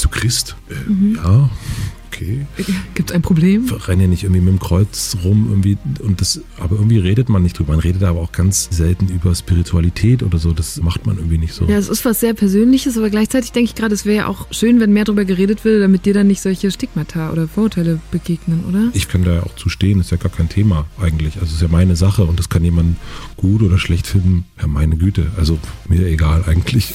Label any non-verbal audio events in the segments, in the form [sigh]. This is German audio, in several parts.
bist du Christ? Äh, mhm. Ja, okay. Gibt es ein Problem? Ich renne ja nicht irgendwie mit dem Kreuz rum irgendwie und das, aber irgendwie redet man nicht drüber. Man redet aber auch ganz selten über Spiritualität oder so. Das macht man irgendwie nicht so. Ja, es ist was sehr Persönliches, aber gleichzeitig denke ich gerade, es wäre ja auch schön, wenn mehr darüber geredet wird, damit dir dann nicht solche Stigmata oder Vorurteile begegnen, oder? Ich kann da ja auch zu stehen, ist ja gar kein Thema eigentlich. Also es ist ja meine Sache und das kann jemand gut oder schlecht finden. Ja, meine Güte. Also mir egal eigentlich.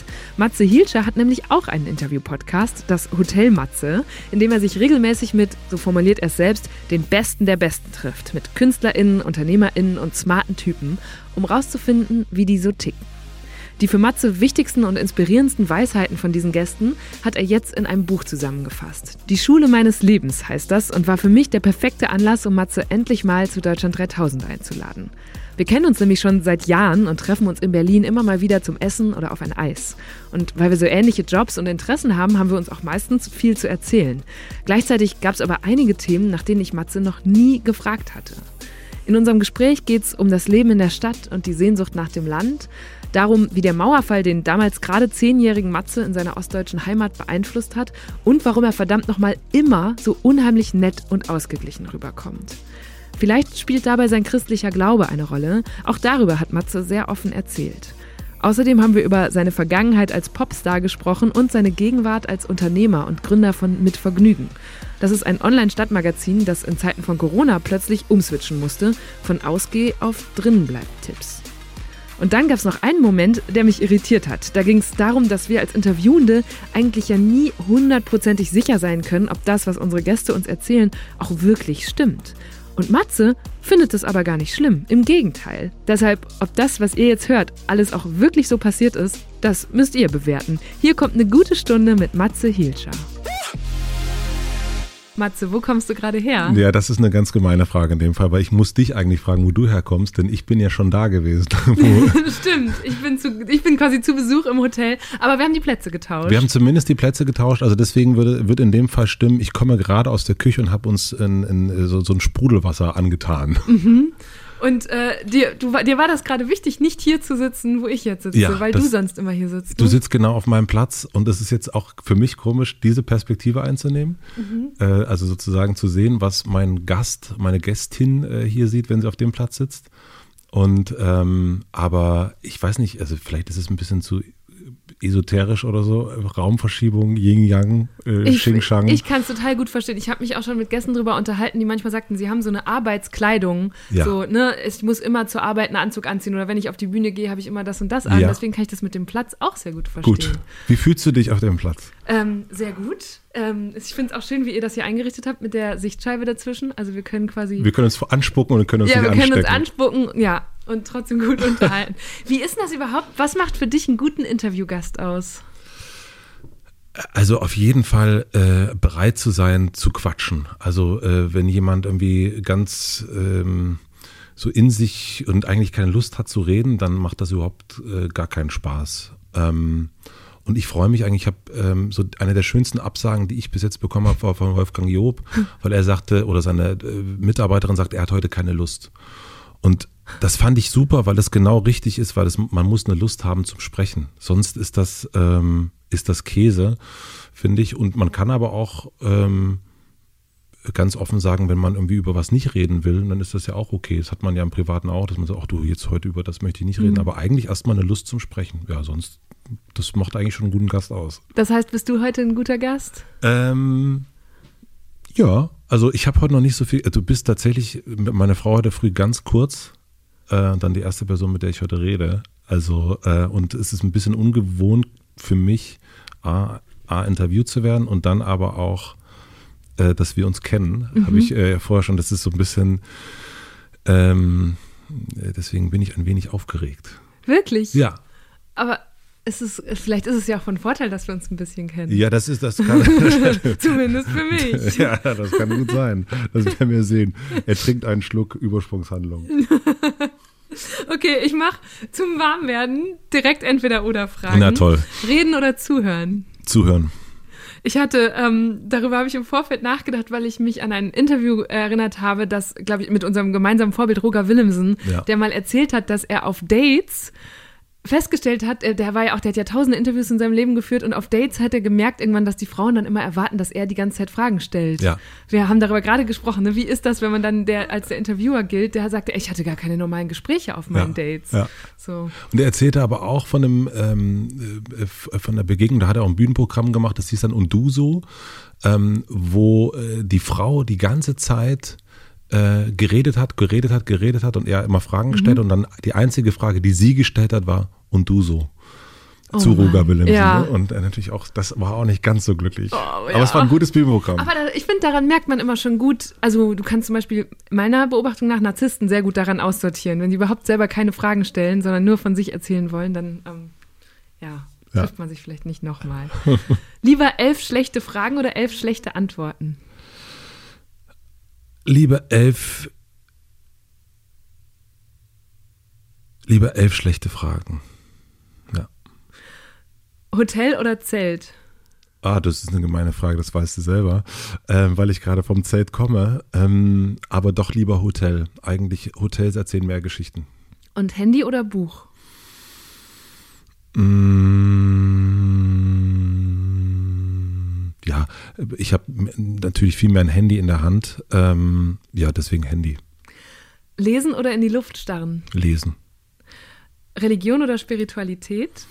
Matze Hielscher hat nämlich auch einen Interview-Podcast, das Hotel Matze, in dem er sich regelmäßig mit, so formuliert er es selbst, den Besten der Besten trifft. Mit KünstlerInnen, UnternehmerInnen und smarten Typen, um rauszufinden, wie die so ticken. Die für Matze wichtigsten und inspirierendsten Weisheiten von diesen Gästen hat er jetzt in einem Buch zusammengefasst. Die Schule meines Lebens heißt das und war für mich der perfekte Anlass, um Matze endlich mal zu Deutschland 3000 einzuladen. Wir kennen uns nämlich schon seit Jahren und treffen uns in Berlin immer mal wieder zum Essen oder auf ein Eis. Und weil wir so ähnliche Jobs und Interessen haben, haben wir uns auch meistens viel zu erzählen. Gleichzeitig gab es aber einige Themen, nach denen ich Matze noch nie gefragt hatte. In unserem Gespräch geht es um das Leben in der Stadt und die Sehnsucht nach dem Land, darum, wie der Mauerfall den damals gerade zehnjährigen Matze in seiner ostdeutschen Heimat beeinflusst hat und warum er verdammt nochmal immer so unheimlich nett und ausgeglichen rüberkommt. Vielleicht spielt dabei sein christlicher Glaube eine Rolle. Auch darüber hat Matze sehr offen erzählt. Außerdem haben wir über seine Vergangenheit als Popstar gesprochen und seine Gegenwart als Unternehmer und Gründer von Mit Vergnügen. Das ist ein Online-Stadtmagazin, das in Zeiten von Corona plötzlich umswitchen musste, von Ausgeh auf Drinnenbleib-Tipps. Und dann gab es noch einen Moment, der mich irritiert hat. Da ging es darum, dass wir als Interviewende eigentlich ja nie hundertprozentig sicher sein können, ob das, was unsere Gäste uns erzählen, auch wirklich stimmt. Und Matze findet es aber gar nicht schlimm. Im Gegenteil. Deshalb, ob das, was ihr jetzt hört, alles auch wirklich so passiert ist, das müsst ihr bewerten. Hier kommt eine gute Stunde mit Matze Hielscher. Matze, wo kommst du gerade her? Ja, das ist eine ganz gemeine Frage in dem Fall, weil ich muss dich eigentlich fragen, wo du herkommst, denn ich bin ja schon da gewesen. [laughs] [laughs] Stimmt, ich bin, zu, ich bin quasi zu Besuch im Hotel, aber wir haben die Plätze getauscht. Wir haben zumindest die Plätze getauscht, also deswegen würde, wird in dem Fall stimmen, ich komme gerade aus der Küche und habe uns in, in so, so, ein Sprudelwasser angetan. Mhm. Und äh, dir, du, dir war das gerade wichtig, nicht hier zu sitzen, wo ich jetzt sitze, ja, weil du sonst immer hier sitzt. Du ne? sitzt genau auf meinem Platz und es ist jetzt auch für mich komisch, diese Perspektive einzunehmen. Mhm. Äh, also sozusagen zu sehen, was mein Gast, meine Gästin äh, hier sieht, wenn sie auf dem Platz sitzt. Und ähm, aber ich weiß nicht, also vielleicht ist es ein bisschen zu esoterisch oder so, Raumverschiebung, Yin-Yang, äh, Xing-Shang. Ich, ich kann es total gut verstehen. Ich habe mich auch schon mit Gästen darüber unterhalten, die manchmal sagten, sie haben so eine Arbeitskleidung. Ja. So, ne, ich muss immer zur Arbeit einen Anzug anziehen oder wenn ich auf die Bühne gehe, habe ich immer das und das an. Ja. Deswegen kann ich das mit dem Platz auch sehr gut verstehen. Gut. Wie fühlst du dich auf dem Platz? Ähm, sehr gut. Ähm, ich finde es auch schön, wie ihr das hier eingerichtet habt mit der Sichtscheibe dazwischen. Also wir können quasi. Wir können uns anspucken und können uns ja, nicht wir können uns anspucken, ja, und trotzdem gut [laughs] unterhalten. wie ist denn das überhaupt? Was macht für dich einen guten Interviewgast aus? Also auf jeden Fall äh, bereit zu sein, zu quatschen. Also äh, wenn jemand irgendwie ganz ähm, so in sich und eigentlich keine Lust hat zu reden, dann macht das überhaupt äh, gar keinen Spaß. Ähm, und ich freue mich eigentlich, ich habe ähm, so eine der schönsten Absagen, die ich bis jetzt bekommen habe, war von Wolfgang Job, [laughs] weil er sagte, oder seine äh, Mitarbeiterin sagt, er hat heute keine Lust. Und das fand ich super, weil das genau richtig ist, weil das, man muss eine Lust haben zum Sprechen. Sonst ist das, ähm, ist das Käse, finde ich. Und man kann aber auch ähm, ganz offen sagen, wenn man irgendwie über was nicht reden will, dann ist das ja auch okay. Das hat man ja im Privaten auch, dass man sagt, ach du, jetzt heute über das möchte ich nicht reden. Mhm. Aber eigentlich erstmal eine Lust zum Sprechen. Ja, sonst, das macht eigentlich schon einen guten Gast aus. Das heißt, bist du heute ein guter Gast? Ähm, ja, also ich habe heute noch nicht so viel. Du bist tatsächlich, meine Frau heute früh ganz kurz, äh, dann die erste Person, mit der ich heute rede. Also, äh, und es ist ein bisschen ungewohnt für mich, A, A interviewt zu werden und dann aber auch, äh, dass wir uns kennen. Mhm. Habe ich äh, vorher schon, das ist so ein bisschen, ähm, deswegen bin ich ein wenig aufgeregt. Wirklich? Ja. Aber ist es, vielleicht ist es ja auch von Vorteil, dass wir uns ein bisschen kennen. Ja, das ist, das [laughs] kann. [laughs] Zumindest für mich. [laughs] ja, das kann gut sein. Das werden wir sehen. Er trinkt einen Schluck Übersprungshandlung. Okay, ich mache zum Warmwerden direkt entweder oder Fragen. Na toll. Reden oder zuhören. Zuhören. Ich hatte, ähm, darüber habe ich im Vorfeld nachgedacht, weil ich mich an ein Interview erinnert habe, das, glaube ich, mit unserem gemeinsamen Vorbild Roger Willemsen, Ja. der mal erzählt hat, dass er auf Dates festgestellt hat, äh, der war ja auch, der hat ja tausende Interviews in seinem Leben geführt und auf Dates hat er gemerkt irgendwann, dass die Frauen dann immer erwarten, dass er die ganze Zeit Fragen stellt. Ja. Wir haben darüber gerade gesprochen, ne? wie ist das, wenn man dann der als der Interviewer gilt, der sagte, ich hatte gar keine normalen Gespräche auf meinen Ja, Dates. ja. So. Und er erzählte aber auch von einem, ähm, äh, von der Begegnung, da hat er auch ein Bühnenprogramm gemacht, das hieß dann Unduso, ähm, wo äh, die Frau die ganze Zeit äh, geredet hat, geredet hat, geredet hat und er immer Fragen gestellt Mhm. und dann die einzige Frage, die sie gestellt hat, war und du so. Oh zu. Roger Willemsen. Ja. Ne? Und äh, natürlich auch, das war auch nicht ganz so glücklich. Oh, Aber ja. es war ein gutes Bühnenprogramm. Aber da, ich finde, daran merkt man immer schon gut, also du kannst zum Beispiel meiner Beobachtung nach Narzissten sehr gut daran aussortieren. Wenn die überhaupt selber keine Fragen stellen, sondern nur von sich erzählen wollen, dann ähm, ja, Ja. trifft man sich vielleicht nicht nochmal. [laughs] Lieber elf schlechte Fragen oder elf schlechte Antworten? Lieber elf, lieber elf schlechte Fragen. Ja. Hotel oder Zelt? Ah, das ist eine gemeine Frage, das weißt du selber, ähm, weil ich gerade vom Zelt komme. Ähm, aber doch lieber Hotel. Eigentlich Hotels erzählen mehr Geschichten. Und Handy oder Buch? Mm, ja, ich habe natürlich viel mehr ein Handy in der Hand. Ähm, ja, deswegen Handy. Lesen oder in die Luft starren? Lesen. Religion oder Spiritualität?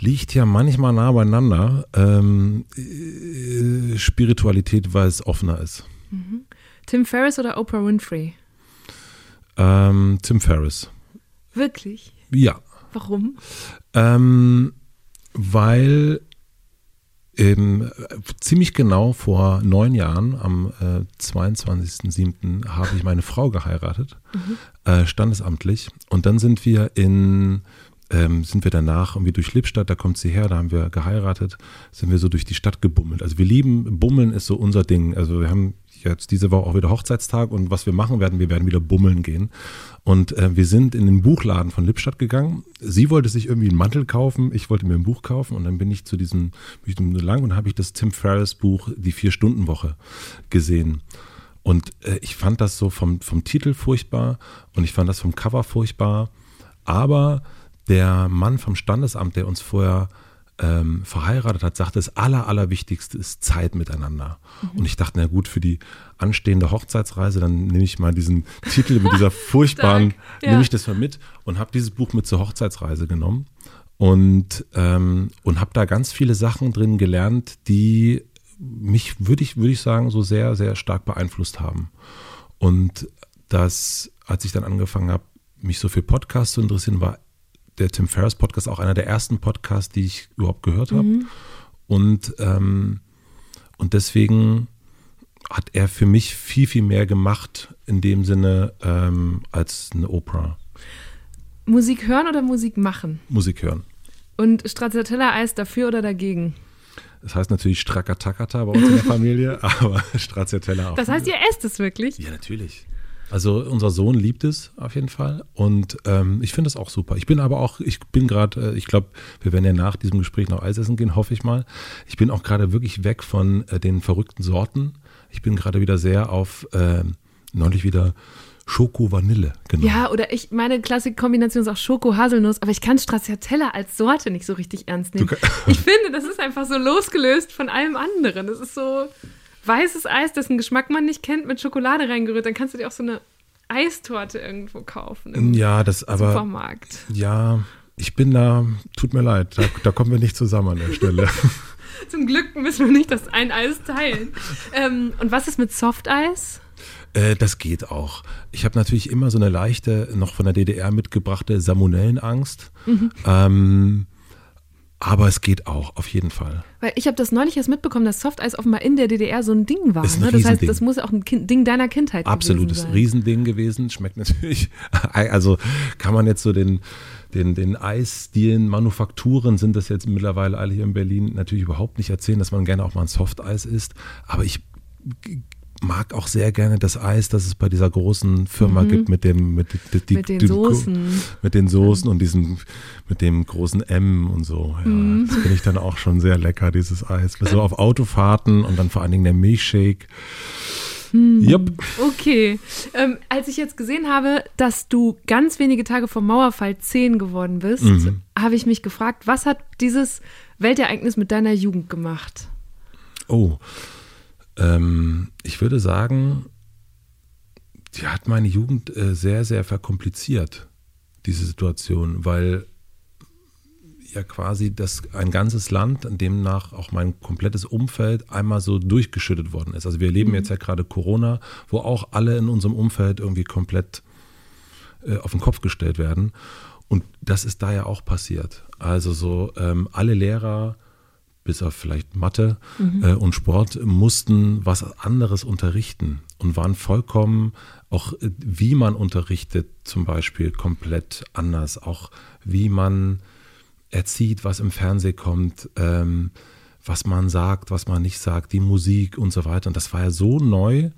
Liegt ja manchmal nah beieinander. Ähm, äh, Spiritualität, weil es offener ist. Tim Ferriss oder Oprah Winfrey? Ähm, Tim Ferriss. Wirklich? Ja. Warum? Ähm, weil ähm, ziemlich genau vor neun Jahren, am äh, 22.07., habe ich meine Frau geheiratet, äh, standesamtlich. Und dann sind wir in, ähm, sind wir danach irgendwie durch Lippstadt, da kommt sie her, da haben wir geheiratet, sind wir so durch die Stadt gebummelt. Also wir lieben, Bummeln ist so unser Ding. Also wir haben jetzt diese Woche auch wieder Hochzeitstag und was wir machen werden, wir werden wieder bummeln gehen. Und äh, wir sind in den Buchladen von Lippstadt gegangen. Sie wollte sich irgendwie einen Mantel kaufen, ich wollte mir ein Buch kaufen und dann bin ich zu diesem, bin ich so lang und habe ich das Tim Ferriss Buch Die Vier-Stunden-Woche gesehen. Und äh, ich fand das so vom, vom Titel furchtbar und ich fand das vom Cover furchtbar. Aber der Mann vom Standesamt, der uns vorher ähm, verheiratet hat, sagte, das Aller, Allerwichtigste ist Zeit miteinander. Und ich dachte, na gut, für die anstehende Hochzeitsreise, dann nehme ich mal diesen Titel mit dieser [laughs] furchtbaren, ja. nehme ich das mal mit und habe dieses Buch mit zur Hochzeitsreise genommen und, ähm, und habe da ganz viele Sachen drin gelernt, die mich, würde ich, würde ich sagen, so sehr, sehr stark beeinflusst haben. Und das, als ich dann angefangen habe, mich so für Podcasts zu interessieren, war der Tim Ferriss Podcast auch einer der ersten Podcasts, die ich überhaupt gehört habe. Und, ähm, und deswegen hat er für mich viel, viel mehr gemacht in dem Sinne ähm, als eine Oprah. Musik hören oder Musik machen? Musik hören. Und Stracciatella-Eis dafür oder dagegen? Das heißt natürlich Strackatakata bei uns in der [laughs] Familie, aber Stracciatella auch. Das heißt, ihr esst es wirklich? Ja, natürlich. Also unser Sohn liebt es auf jeden Fall und ähm, ich finde es auch super. Ich bin aber auch, ich bin gerade, äh, ich glaube, wir werden ja nach diesem Gespräch noch Eis essen gehen, hoffe ich mal. Ich bin auch gerade wirklich weg von äh, den verrückten Sorten. Ich bin gerade wieder sehr auf äh, neulich wieder Schoko-Vanille genommen. Ja, oder ich, meine Klassik-Kombination ist auch Schoko-Haselnuss, aber ich kann Stracciatella als Sorte nicht so richtig ernst nehmen. Ich finde, das ist einfach so losgelöst von allem anderen. Das ist so weißes Eis, dessen Geschmack man nicht kennt, mit Schokolade reingerührt. Dann kannst du dir auch so eine Eistorte irgendwo kaufen im Ja, das aber, Supermarkt. ja, ich bin da, tut mir leid, da, da kommen wir nicht zusammen an der Stelle. [laughs] Zum Glück müssen wir nicht das ein Eis teilen. ähm, und was ist mit Softeis? Äh, das geht auch. Ich habe natürlich immer so eine leichte, noch von der DDR mitgebrachte Salmonellenangst. Ähm, Aber es geht auch, auf jeden Fall. Weil ich habe das neulich erst mitbekommen, dass Softeis offenbar in der DDR so ein Ding war. Ist ein ne? Das heißt, das muss auch ein kind, Ding deiner Kindheit Absolutes gewesen sein. Riesending gewesen. Schmeckt natürlich. [laughs] Also kann man jetzt so den, den, den Eisstilen, Manufakturen sind das jetzt mittlerweile alle hier in Berlin natürlich überhaupt nicht erzählen, dass man gerne auch mal ein Softeis isst. Aber ich mag auch sehr gerne das Eis, das es bei dieser großen Firma gibt mit dem mit, die, die, Mhm. Mit den die- Soßen. mit den Soßen und diesem mit dem großen M und so. Ja, Mhm. das finde ich dann auch schon sehr lecker dieses Eis. So [laughs] auf Autofahrten und dann vor allen Dingen der Milchshake. Mhm. Jupp. Okay. Ähm, als ich jetzt gesehen habe, dass du ganz wenige Tage vor Mauerfall 10 geworden bist, Mhm. habe ich mich gefragt, was hat dieses Weltereignis mit deiner Jugend gemacht? Oh, ähm, ich würde sagen, die hat meine Jugend äh, sehr, sehr verkompliziert, diese Situation, weil ja quasi das ein ganzes Land, in demnach auch mein komplettes Umfeld einmal so durchgeschüttet worden ist. Also wir erleben jetzt ja gerade Corona, wo auch alle in unserem Umfeld irgendwie komplett äh, auf den Kopf gestellt werden. Und das ist da ja auch passiert. Also so ähm, alle Lehrer, bis auf vielleicht Mathe äh, und Sport, mussten was anderes unterrichten und waren vollkommen, auch äh, wie man unterrichtet zum Beispiel, komplett anders. Auch wie man erzieht, was im Fernsehen kommt, ähm, was man sagt, was man nicht sagt, die Musik und so weiter. Und das war ja so neu.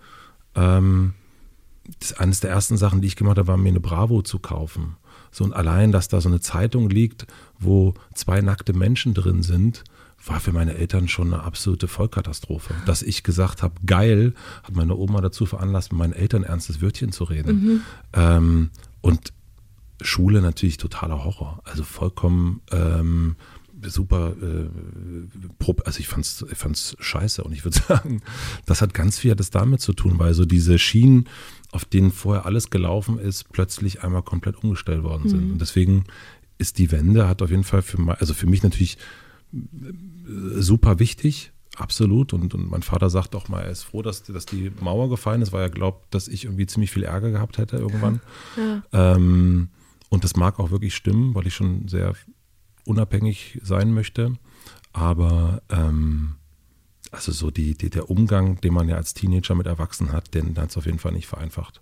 Ähm, das eines der ersten Sachen, die ich gemacht habe, war mir eine Bravo zu kaufen. So und allein, dass da so eine Zeitung liegt, wo zwei nackte Menschen drin sind, war für meine Eltern schon eine absolute Vollkatastrophe. Dass ich gesagt habe, geil, hat meine Oma dazu veranlasst, mit meinen Eltern ernstes Wörtchen zu reden. Ähm, und Schule natürlich totaler Horror. Also vollkommen ähm, super, äh, also ich fand's, ich fand's scheiße und ich würde [laughs] sagen, das hat ganz viel das damit zu tun, weil so diese Schienen, auf denen vorher alles gelaufen ist, plötzlich einmal komplett umgestellt worden sind. Und deswegen ist die Wende, hat auf jeden Fall für, also für mich natürlich super wichtig, absolut. Und, und mein Vater sagt auch mal, er ist froh, dass, dass die Mauer gefallen ist, weil er glaubt, dass ich irgendwie ziemlich viel Ärger gehabt hätte irgendwann. Ähm, und das mag auch wirklich stimmen, weil ich schon sehr unabhängig sein möchte. Aber ähm, also so die, die, der Umgang, den man ja als Teenager mit Erwachsenen hat, den hat es auf jeden Fall nicht vereinfacht.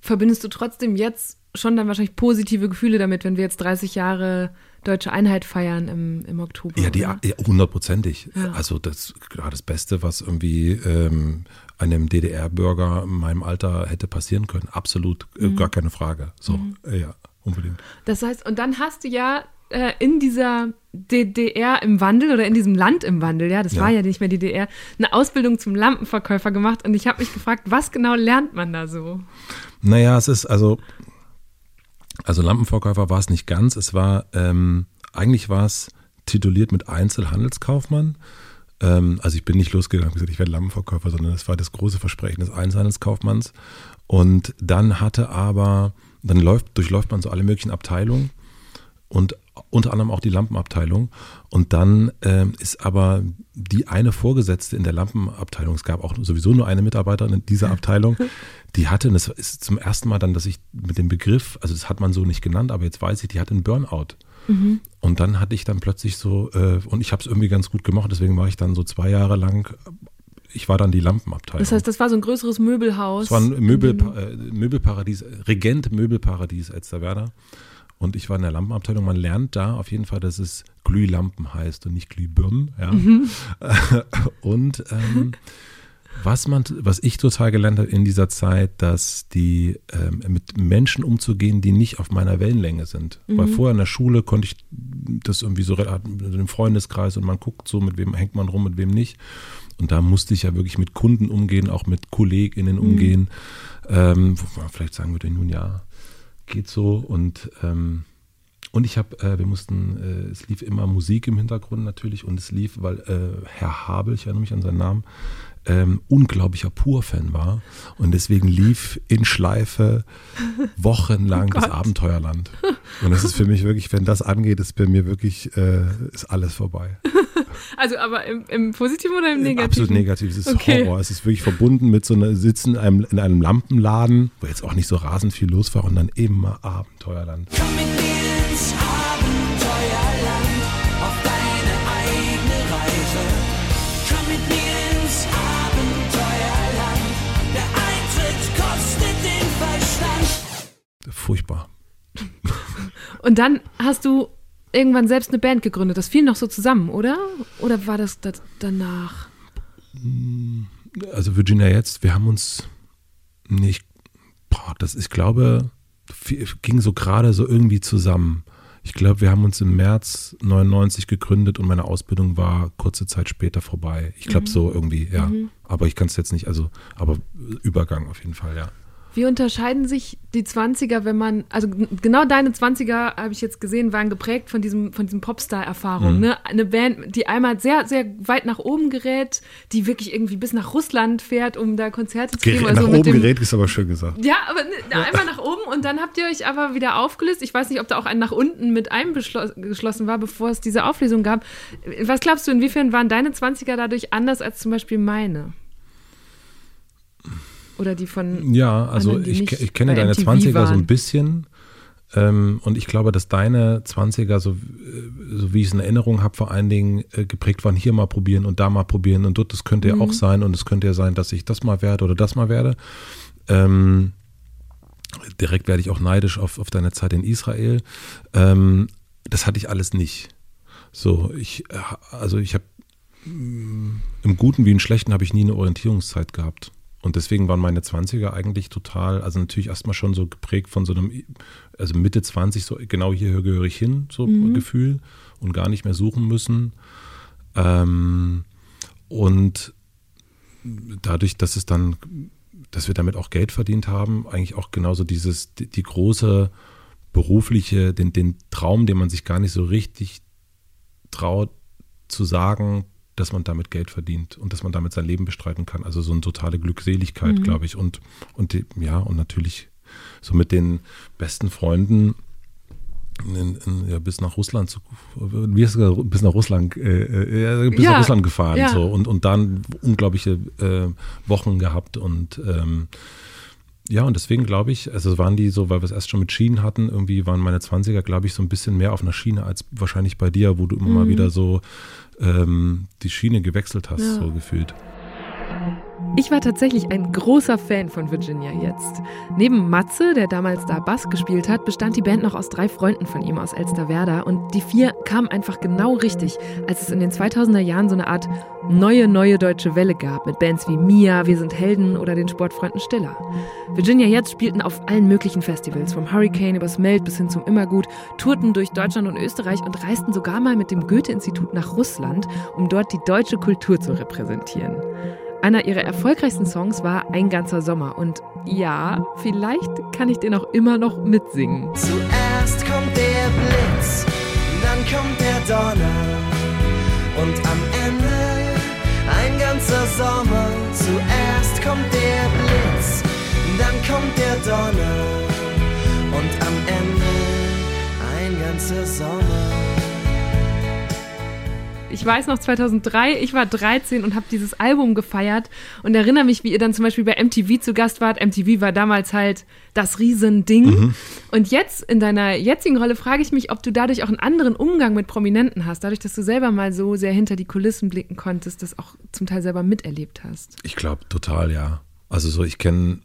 Verbindest du trotzdem jetzt schon dann wahrscheinlich positive Gefühle damit, wenn wir jetzt 30 Jahre deutsche Einheit feiern im, im Oktober? Ja, die, ja hundertprozentig. Ja. Also das klar das Beste, was irgendwie ähm, einem DDR-Bürger in meinem Alter hätte passieren können. Absolut, äh, Mhm. gar keine Frage. So, äh, ja, unbedingt. Das heißt, und dann hast du ja äh, in dieser DDR im Wandel oder in diesem Land im Wandel, ja, das Ja. war ja nicht mehr die DDR, eine Ausbildung zum Lampenverkäufer gemacht und ich habe mich gefragt, was genau lernt man da so? Naja, es ist also, also Lampenverkäufer war es nicht ganz. Es war, ähm, eigentlich war es tituliert mit Einzelhandelskaufmann. Ähm, also ich bin nicht losgegangen und gesagt, ich werde Lampenverkäufer, sondern das war das große Versprechen des Einzelhandelskaufmanns. Und dann hatte aber, dann läuft, durchläuft man so alle möglichen Abteilungen und unter anderem auch die Lampenabteilung. Und dann ähm, ist aber die eine Vorgesetzte in der Lampenabteilung, es gab auch sowieso nur eine Mitarbeiterin in dieser Abteilung, [laughs] die hatte, und das ist zum ersten Mal dann, dass ich mit dem Begriff, also das hat man so nicht genannt, aber jetzt weiß ich, die hatte einen Burnout. Und dann hatte ich dann plötzlich so, äh, und ich habe es irgendwie ganz gut gemacht, deswegen war ich dann so zwei Jahre lang, ich war dann die Lampenabteilung. Das heißt, das war so ein größeres Möbelhaus. Es war ein Möbel, äh, Möbelparadies, Regent Möbelparadies Elsterwerda. Und ich war in der Lampenabteilung. Man lernt da auf jeden Fall, dass es Glühlampen heißt und nicht Glühbirnen. Ja. [laughs] und ähm, was man, was ich total gelernt habe in dieser Zeit, dass die ähm, mit Menschen umzugehen, die nicht auf meiner Wellenlänge sind. Weil vorher in der Schule konnte ich das irgendwie so dem Freundeskreis und man guckt so, mit wem hängt man rum, mit wem nicht. Und da musste ich ja wirklich mit Kunden umgehen, auch mit KollegInnen umgehen, ähm, wo man vielleicht sagen würde, nun ja, geht so. Und ähm, und ich habe, äh, wir mussten, äh, es lief immer Musik im Hintergrund natürlich und es lief, weil äh, Herr Habel, ich erinnere mich an seinen Namen, ähm, unglaublicher Pur-Fan war und deswegen lief in Schleife wochenlang [laughs] das Gott. Abenteuerland. Und das ist für mich wirklich, wenn das angeht, ist bei mir wirklich, äh, ist alles vorbei. [laughs] Also aber im, im Positiven oder im Negativen? Absolut negativ. Es ist Okay. Horror. Es ist wirklich verbunden mit so einer Sitzen in einem, in einem Lampenladen, wo jetzt auch nicht so rasend viel los war und dann immer Abenteuerland. Komm mit furchtbar. Und dann hast du irgendwann selbst eine Band gegründet. Das fiel noch so zusammen, oder? Oder war das, das danach? Also Virginia jetzt, wir haben uns nicht, boah, das ich glaube, ging so gerade so irgendwie zusammen. Ich glaube, wir haben uns im März 99 gegründet und meine Ausbildung war kurze Zeit später vorbei. Ich glaube mhm. so irgendwie, ja. Mhm. Aber ich kann es jetzt nicht, also, aber Übergang auf jeden Fall, ja. Wie unterscheiden sich die 20er, wenn man, also genau deine 20er, habe ich jetzt gesehen, waren geprägt von diesem, von diesem Popstar-Erfahrung. Mhm. Ne? Eine Band, die einmal sehr, sehr weit nach oben gerät, die wirklich irgendwie bis nach Russland fährt, um da Konzerte zu geben. Also nach oben dem, gerät ist aber schön gesagt. Ja, aber ne, einmal nach oben und dann habt ihr euch aber wieder aufgelöst. Ich weiß nicht, ob da auch ein nach unten mit eingeschlossen war, bevor es diese Auflösung gab. Was glaubst du, inwiefern waren deine 20er dadurch anders als zum Beispiel meine? Oder die von. Ja, also anderen, ich, ich kenne deine MTV 20er waren. so ein bisschen. Ähm, und ich glaube, dass deine 20er, so, äh, so wie ich es in Erinnerung habe, vor allen Dingen äh, geprägt waren, hier mal probieren und da mal probieren und dort, das könnte mhm. ja auch sein und es könnte ja sein, dass ich das mal werde oder das mal werde. Ähm, direkt werde ich auch neidisch auf, auf deine Zeit in Israel. Ähm, das hatte ich alles nicht. So, ich, äh, also ich habe mm, im Guten wie im Schlechten habe ich nie eine Orientierungszeit gehabt. Und deswegen waren meine 20er eigentlich total, also natürlich erstmal schon so geprägt von so einem, also Mitte 20, so genau hier gehöre ich hin, so mhm. Gefühl und gar nicht mehr suchen müssen. Ähm, und dadurch, dass es dann, dass wir damit auch Geld verdient haben, eigentlich auch genauso dieses, die, die große berufliche, den, den Traum, den man sich gar nicht so richtig traut zu sagen, dass man damit Geld verdient und dass man damit sein Leben bestreiten kann. Also so eine totale Glückseligkeit, mhm. glaube ich. Und, und die, ja, und natürlich so mit den besten Freunden in, in, ja, bis nach Russland zu, wie hast du bis nach Russland, äh, äh, bis ja, nach Russland gefahren ja. so und, und dann unglaubliche äh, Wochen gehabt und ähm, ja, und deswegen glaube ich, also waren die so, weil wir es erst schon mit Schienen hatten, irgendwie waren meine 20er, glaube ich, so ein bisschen mehr auf einer Schiene als wahrscheinlich bei dir, wo du immer mhm. mal wieder so ähm, die Schiene gewechselt hast, ja. so gefühlt. Ich war tatsächlich ein großer Fan von Virginia jetzt. Neben Matze, der damals da Bass gespielt hat, bestand die Band noch aus drei Freunden von ihm aus Elsterwerda und die vier kamen einfach genau richtig, als es in den 2000er Jahren so eine Art neue, neue deutsche Welle gab mit Bands wie Mia, Wir sind Helden oder den Sportfreunden Stiller. Virginia jetzt spielten auf allen möglichen Festivals, vom Hurricane übers Meld bis hin zum Immergut, tourten durch Deutschland und Österreich und reisten sogar mal mit dem Goethe-Institut nach Russland, um dort die deutsche Kultur zu repräsentieren. Einer ihrer erfolgreichsten Songs war Ein ganzer Sommer. Und ja, vielleicht kann ich den auch immer noch mitsingen. Zuerst kommt der Blitz, dann kommt der Donner. Und am Ende ein ganzer Sommer. Zuerst kommt der Blitz, dann kommt der Donner. Und am Ende ein ganzer Sommer. Ich weiß noch 2003, ich war 13 und habe dieses Album gefeiert und erinnere mich, wie ihr dann zum Beispiel bei MTV zu Gast wart. MTV war damals halt das Riesending. Mhm. Und jetzt in deiner jetzigen Rolle frage ich mich, ob du dadurch auch einen anderen Umgang mit Prominenten hast, dadurch, dass du selber mal so sehr hinter die Kulissen blicken konntest, das auch zum Teil selber miterlebt hast. Ich glaube total, ja. Also so, ich kenne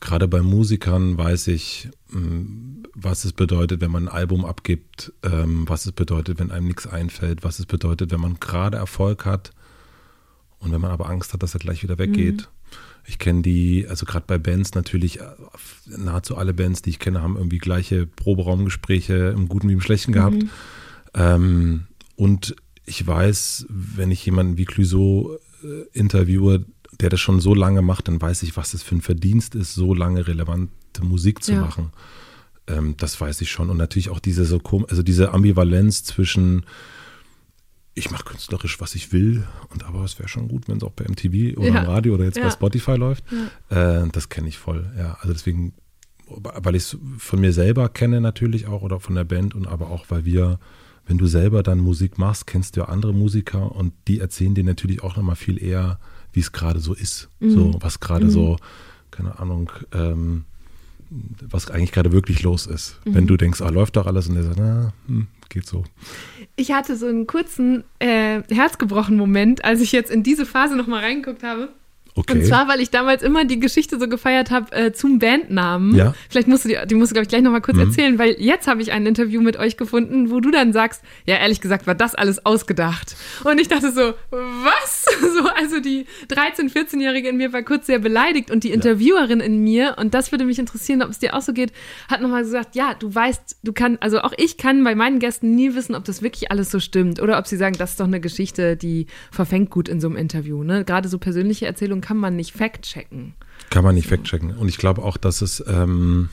gerade bei Musikern weiß ich, mm, was es bedeutet, wenn man ein Album abgibt, ähm, was es bedeutet, wenn einem nichts einfällt, was es bedeutet, wenn man gerade Erfolg hat und wenn man aber Angst hat, dass er gleich wieder weggeht. Mhm. Ich kenne die, also gerade bei Bands natürlich, äh, nahezu alle Bands, die ich kenne, haben irgendwie gleiche Proberaumgespräche im Guten wie im Schlechten gehabt. Mhm. Ähm, und ich weiß, wenn ich jemanden wie Clouseau äh, interviewe, der das schon so lange macht, dann weiß ich, was das für ein Verdienst ist, so lange relevante Musik zu ja. machen. Ähm, das weiß ich schon. Und natürlich auch diese so also diese Ambivalenz zwischen ich mache künstlerisch, was ich will, und aber es wäre schon gut, wenn es auch bei MTV oder ja. im Radio oder jetzt ja. bei Spotify läuft. Äh, das kenne ich voll. Ja, also deswegen, weil ich es von mir selber kenne natürlich auch oder von der Band und aber auch, weil wir wenn du selber dann Musik machst, kennst du ja andere Musiker und die erzählen dir natürlich auch nochmal viel eher, wie es gerade so ist. Mhm. So, was gerade mhm. so, keine Ahnung, ähm, was eigentlich gerade wirklich los ist. Mhm. Wenn du denkst, ah, läuft doch alles und der sagt, na, hm, geht so. Ich hatte so einen kurzen äh, herzgebrochenen Moment, als ich jetzt in diese Phase nochmal reingeguckt habe. Okay. Und zwar, weil ich damals immer die Geschichte so gefeiert habe äh, zum Bandnamen. Ja. Vielleicht musst du die, die musst du, glaube ich, gleich nochmal kurz Mhm. erzählen, weil jetzt habe ich ein Interview mit euch gefunden, wo du dann sagst, ja, ehrlich gesagt, war das alles ausgedacht. Und ich dachte so, was? [laughs] So, also die 13-, 14-Jährige in mir war kurz sehr beleidigt und die Interviewerin in mir, und das würde mich interessieren, ob es dir auch so geht, hat nochmal gesagt, ja, du weißt, du kannst, also auch ich kann bei meinen Gästen nie wissen, ob das wirklich alles so stimmt oder ob sie sagen, das ist doch eine Geschichte, die verfängt gut in so einem Interview. Ne? Gerade so persönliche Erzählungen kann man nicht fact-checken. Kann man nicht fact-checken. Und ich glaube auch, dass es. Ähm,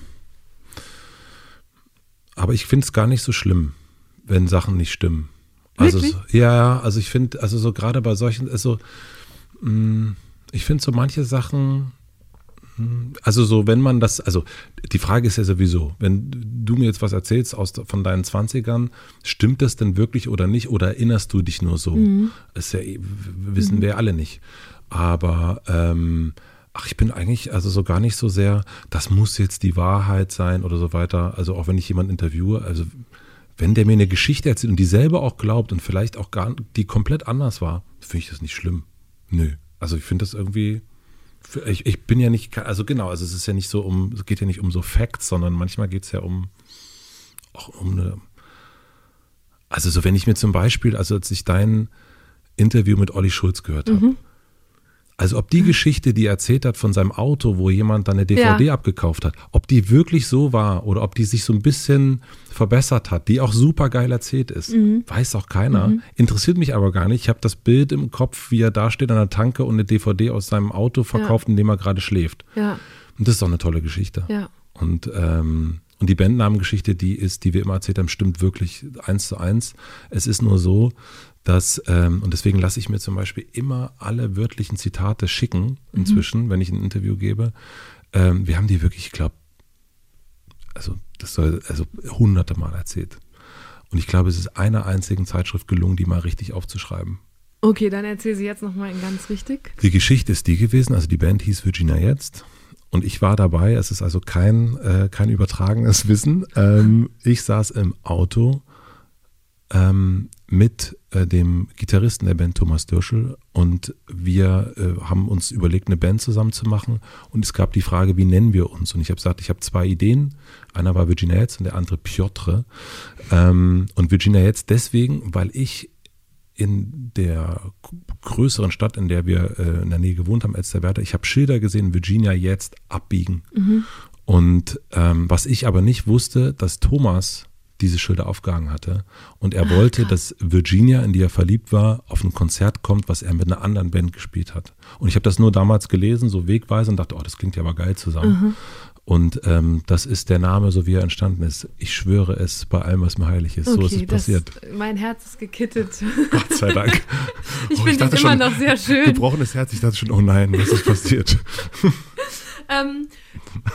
aber ich finde es gar nicht so schlimm, wenn Sachen nicht stimmen. Also Wirklich? so, ja, also ich finde, also so gerade bei solchen, also mh, ich finde so manche Sachen, mh, also so, wenn man das, also die Frage ist ja sowieso, wenn du mir jetzt was erzählst aus, von deinen 20ern, stimmt das denn wirklich oder nicht? Oder erinnerst du dich nur so? Das ist ja, wissen wir alle nicht. Aber ähm, ach, ich bin eigentlich also so gar nicht so sehr, das muss jetzt die Wahrheit sein oder so weiter. Also auch wenn ich jemanden interviewe, also wenn der mir eine Geschichte erzählt und die selber auch glaubt und vielleicht auch gar, die komplett anders war, finde ich das nicht schlimm. Nö. Also ich finde das irgendwie, ich, ich bin ja nicht, also genau, also es ist ja nicht so um, es geht ja nicht um so Facts, sondern manchmal geht es ja um, auch um eine, also so wenn ich mir zum Beispiel, also als ich dein Interview mit Olli Schulz gehört habe, also ob die Geschichte, die er erzählt hat von seinem Auto, wo jemand dann eine DVD Ja. abgekauft hat, ob die wirklich so war oder ob die sich so ein bisschen verbessert hat, die auch super geil erzählt ist, weiß auch keiner. Interessiert mich aber gar nicht. Ich habe das Bild im Kopf, wie er da steht an der Tanke und eine DVD aus seinem Auto verkauft, in dem er gerade schläft. Ja, Und das ist doch eine tolle Geschichte. ja. Und, ähm, und die Bandnamengeschichte, die ist, die wir immer erzählt haben, stimmt wirklich eins zu eins. Es ist nur so, dass, ähm, und deswegen lasse ich mir zum Beispiel immer alle wörtlichen Zitate schicken, inzwischen, wenn ich ein Interview gebe. Ähm, wir haben die wirklich, ich glaube, also das soll, also hunderte Mal erzählt. Und ich glaube, es ist einer einzigen Zeitschrift gelungen, die mal richtig aufzuschreiben. Okay, dann erzähl sie jetzt nochmal in ganz richtig. Die Geschichte ist die gewesen, also die Band hieß Virginia Jetzt. Und ich war dabei, es ist also kein, äh, kein übertragenes Wissen. Ähm, ich saß im Auto ähm, mit äh, dem Gitarristen der Band Thomas Dürschel und wir äh, haben uns überlegt, eine Band zusammen zu machen. Und es gab die Frage, wie nennen wir uns? Und ich habe gesagt, ich habe zwei Ideen. Einer war Virginia Jetzt und der andere Piotr. Ähm, und Virginia Jetzt deswegen, weil ich in der größeren Stadt, in der wir äh, in der Nähe gewohnt haben, Elsterwerda, ich habe Schilder gesehen, Virginia jetzt abbiegen. Und ähm, was ich aber nicht wusste, dass Thomas diese Schilder aufgehangen hatte. Und er wollte, dass Virginia, in die er verliebt war, auf ein Konzert kommt, was er mit einer anderen Band gespielt hat. Und ich habe das nur damals gelesen, so wegweise, und dachte, oh, das klingt ja aber geil zusammen. Und ähm, das ist der Name, so wie er entstanden ist. Ich schwöre es bei allem, was mir heilig ist. so ist es passiert. Das, mein Herz ist gekittet. [laughs] Gott sei Dank. [laughs] Ich Oh, finde ihn immer schon, noch sehr schön. Gebrochenes Herz, ich dachte schon, oh nein, was ist passiert? [laughs] Ähm,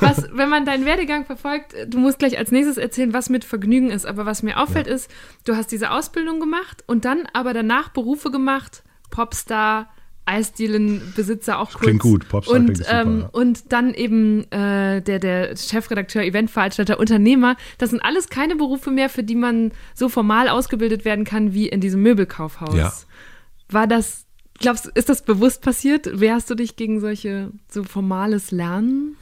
was, wenn man deinen Werdegang verfolgt, du musst gleich als nächstes erzählen, was mit Vergnügen ist. Aber was mir auffällt, ist, du hast diese Ausbildung gemacht und dann aber danach Berufe gemacht, Popstar, Eisdielenbesitzer auch kurz. Klingt gut, Popstar und, klingt super, ähm, ja. und dann eben äh, der, der Chefredakteur, Eventveranstalter, Unternehmer. Das sind alles keine Berufe mehr, für die man so formal ausgebildet werden kann wie in diesem Möbelkaufhaus. Ja. War das, glaubst du, ist das bewusst passiert? Wehrst du dich gegen solche so formales Lernen?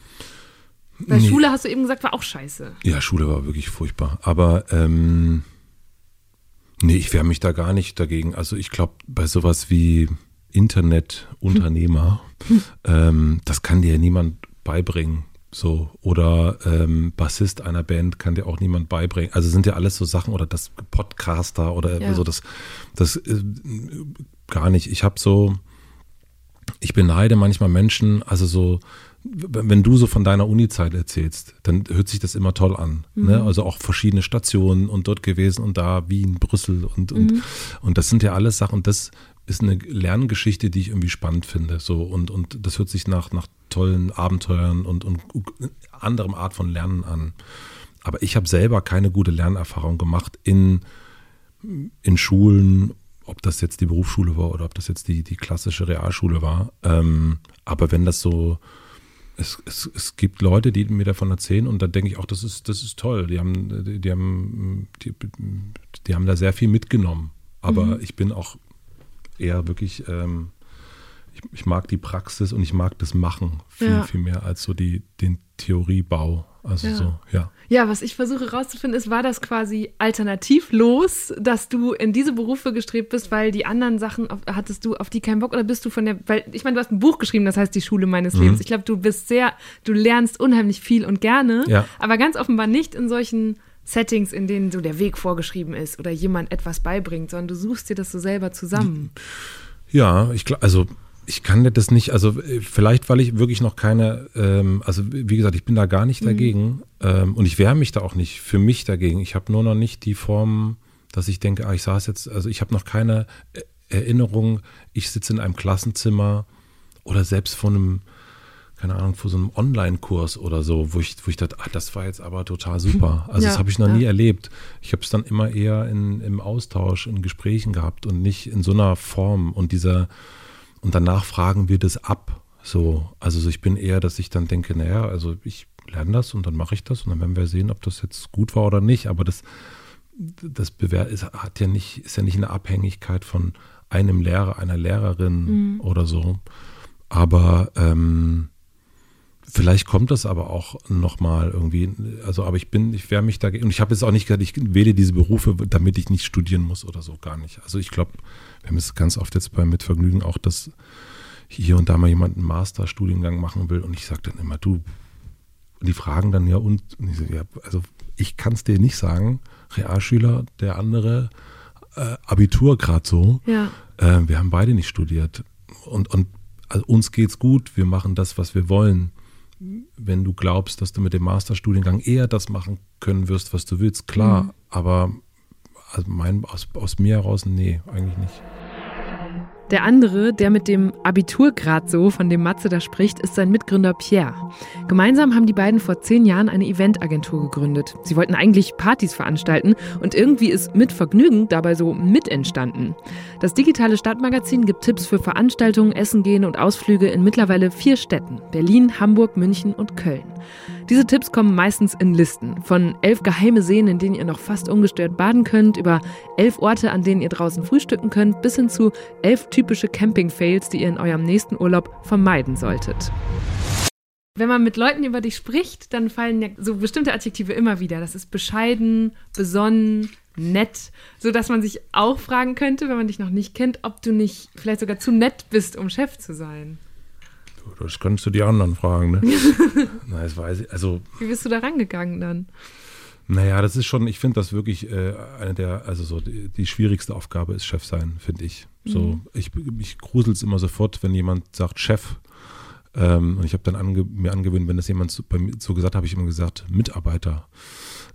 Weil Nee. Schule, hast du eben gesagt, war auch scheiße. Ja, Schule war wirklich furchtbar. Aber ähm, nee, ich wehre mich da gar nicht dagegen. Also ich glaube, bei sowas wie Internetunternehmer, ähm, das kann dir ja niemand beibringen. So, oder ähm, Bassist einer Band kann dir auch niemand beibringen. Also sind ja alles so Sachen oder das Podcaster oder Ja. so das, das äh, gar nicht. Ich habe so, ich beneide manchmal Menschen, also so, wenn du so von deiner Uni-Zeit erzählst, dann hört sich das immer toll an. Ne? Also auch verschiedene Stationen und dort gewesen und da, Wien, Brüssel und, und, und das sind ja alles Sachen, das ist eine Lerngeschichte, die ich irgendwie spannend finde. So, und, und das hört sich nach, nach tollen Abenteuern und, und anderem Art von Lernen an. Aber ich habe selber keine gute Lernerfahrung gemacht in, in Schulen, ob das jetzt die Berufsschule war oder ob das jetzt die, die klassische Realschule war. Ähm, aber wenn das so, es, es, es gibt Leute, die mir davon erzählen und da denke ich auch, das ist, das ist toll. Die haben, die, die haben, die, die haben da sehr viel mitgenommen. Aber ich bin auch eher wirklich, ähm, ich, ich, mag die Praxis und ich mag das Machen viel, ja. viel mehr als so die, den Theoriebau. Also ja. so, ja. Ja, was ich versuche herauszufinden, ist, war das quasi alternativlos, dass du in diese Berufe gestrebt bist, weil die anderen Sachen, auf, hattest du auf die keinen Bock oder bist du von der, weil ich meine, du hast ein Buch geschrieben, das heißt die Schule meines mhm. Lebens. Ich glaube, du bist sehr, du lernst unheimlich viel und gerne, ja. aber ganz offenbar nicht in solchen Settings, in denen so der Weg vorgeschrieben ist oder jemand etwas beibringt, sondern du suchst dir das so selber zusammen. Ja, ich glaube, also ich kann das nicht, also äh, vielleicht, weil ich wirklich noch keine, ähm, also wie gesagt, ich bin da gar nicht mhm. dagegen ähm, und ich wehre mich da auch nicht für mich dagegen. Ich habe nur noch nicht die Form, dass ich denke, ah, ich saß jetzt, also ich habe noch keine äh, Erinnerung, ich sitze in einem Klassenzimmer oder selbst vor einem, keine Ahnung, vor so einem Online-Kurs oder so, wo ich, wo ich dachte, ah, das war jetzt aber total super. [laughs] Also ja, das habe ich noch ja. nie erlebt. Ich habe es dann immer eher in, im Austausch, in Gesprächen gehabt und nicht in so einer Form und dieser und danach fragen wir das ab. So, also ich bin eher, dass ich dann denke, naja, also ich lerne das und dann mache ich das und dann werden wir sehen, ob das jetzt gut war oder nicht. Aber das, das Bewer ist, hat ja nicht, ist ja nicht eine Abhängigkeit von einem Lehrer, einer Lehrerin mhm. oder so. Aber ähm, vielleicht kommt das aber auch nochmal irgendwie. Also, aber ich bin, ich wehre mich dagegen. Und ich habe jetzt auch nicht gesagt, ich wähle diese Berufe, damit ich nicht studieren muss oder so, gar nicht. Also ich glaube, wir haben es ganz oft jetzt bei Mitvergnügen auch, dass hier und da mal jemand einen Masterstudiengang machen will und ich sage dann immer, du, und die fragen dann ja und, und ich so, ja, also ich kann es dir nicht sagen, Realschüler, der andere äh, Abitur gerade so, ja. äh, wir haben beide nicht studiert und, und also uns geht's gut, wir machen das, was wir wollen. Wenn du glaubst, dass du mit dem Masterstudiengang eher das machen können wirst, was du willst, klar, mhm. aber also mein, aus, aus mir heraus, nee, eigentlich nicht. Der andere, der mit dem Abiturgrad so, von dem Matze da spricht, ist sein Mitgründer Pierre. Gemeinsam haben die beiden vor zehn Jahren eine Eventagentur gegründet. Sie wollten eigentlich Partys veranstalten und irgendwie ist mit Vergnügen dabei so mit entstanden. Das digitale Stadtmagazin gibt Tipps für Veranstaltungen, Essen gehen und Ausflüge in mittlerweile vier Städten: Berlin, Hamburg, München und Köln. Diese Tipps kommen meistens in Listen. Von elf geheime Seen, in denen ihr noch fast ungestört baden könnt, über elf Orte, an denen ihr draußen frühstücken könnt, bis hin zu elf typische Camping-Fails, die ihr in eurem nächsten Urlaub vermeiden solltet. Wenn man mit Leuten über dich spricht, dann fallen ja so bestimmte Adjektive immer wieder. Das ist bescheiden, besonnen, nett, so dass man sich auch fragen könnte, wenn man dich noch nicht kennt, ob du nicht vielleicht sogar zu nett bist, um Chef zu sein. Das könntest du die anderen fragen, ne? [laughs] Na, das weiß ich. Also, Wie bist du da rangegangen dann? Naja, das ist schon, ich finde das wirklich äh, eine der, also so die, die, schwierigste Aufgabe ist Chef sein, finde ich. So, mhm. ich, ich grusel es immer sofort, wenn jemand sagt Chef. Ähm, und ich habe dann ange, mir angewöhnt, wenn das jemand so, bei mir so gesagt habe, ich immer gesagt Mitarbeiter.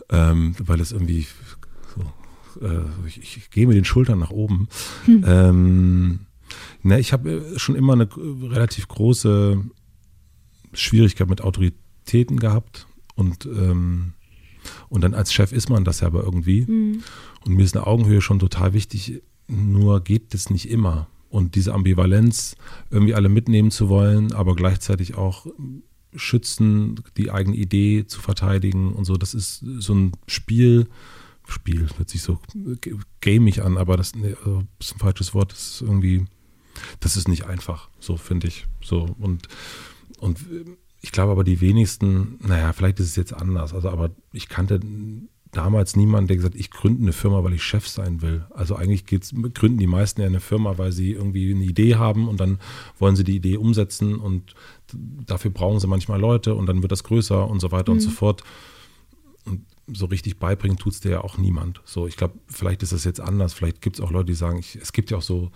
Ähm, weil es irgendwie so, äh, ich, ich, gehe mit den Schultern nach oben. Mhm. [laughs] Ähm, Ne, ich habe äh, schon immer eine relativ große Schwierigkeit mit Autoritäten gehabt und ähm, und dann als Chef ist man das ja aber irgendwie. Mhm. Und mir ist eine Augenhöhe schon total wichtig, nur geht das nicht immer. Und diese Ambivalenz, irgendwie alle mitnehmen zu wollen, aber gleichzeitig auch schützen, die eigene Idee zu verteidigen und so, das ist so ein Spiel, Spiel, hört sich so gamig an, aber das, nee, also, ist ein falsches Wort, das ist irgendwie das ist nicht einfach, so finde ich. So und, und ich glaube aber die wenigsten, naja, vielleicht ist es jetzt anders. Also, aber ich kannte damals niemanden, der gesagt hat, ich gründe eine Firma, weil ich Chef sein will. Also eigentlich geht's, gründen die meisten ja eine Firma, weil sie irgendwie eine Idee haben und dann wollen sie die Idee umsetzen und dafür brauchen sie manchmal Leute und dann wird das größer und so weiter mhm. und so fort. Und so richtig beibringen tut es dir ja auch niemand. So, ich glaube, vielleicht ist das jetzt anders. Vielleicht gibt es auch Leute, die sagen, ich, es gibt ja auch so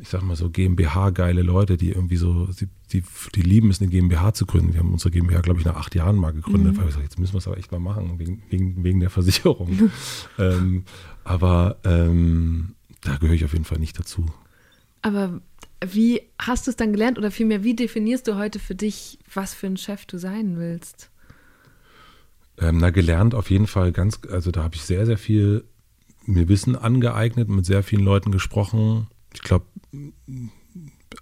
ich sag mal so GmbH-geile Leute, die irgendwie so, die, die, die, lieben es, eine GmbH zu gründen. Wir haben unsere GmbH, glaube ich, nach acht Jahren mal gegründet, mhm. weil wir gesagt jetzt müssen wir es aber echt mal machen, wegen, wegen, wegen der Versicherung. [laughs] ähm, aber ähm, da gehöre ich auf jeden Fall nicht dazu. Aber wie hast du es dann gelernt oder vielmehr, wie definierst du heute für dich, was für ein Chef du sein willst? Ähm, na, gelernt auf jeden Fall ganz, also da habe ich sehr, sehr viel mir Wissen angeeignet, mit sehr vielen Leuten gesprochen, ich glaube,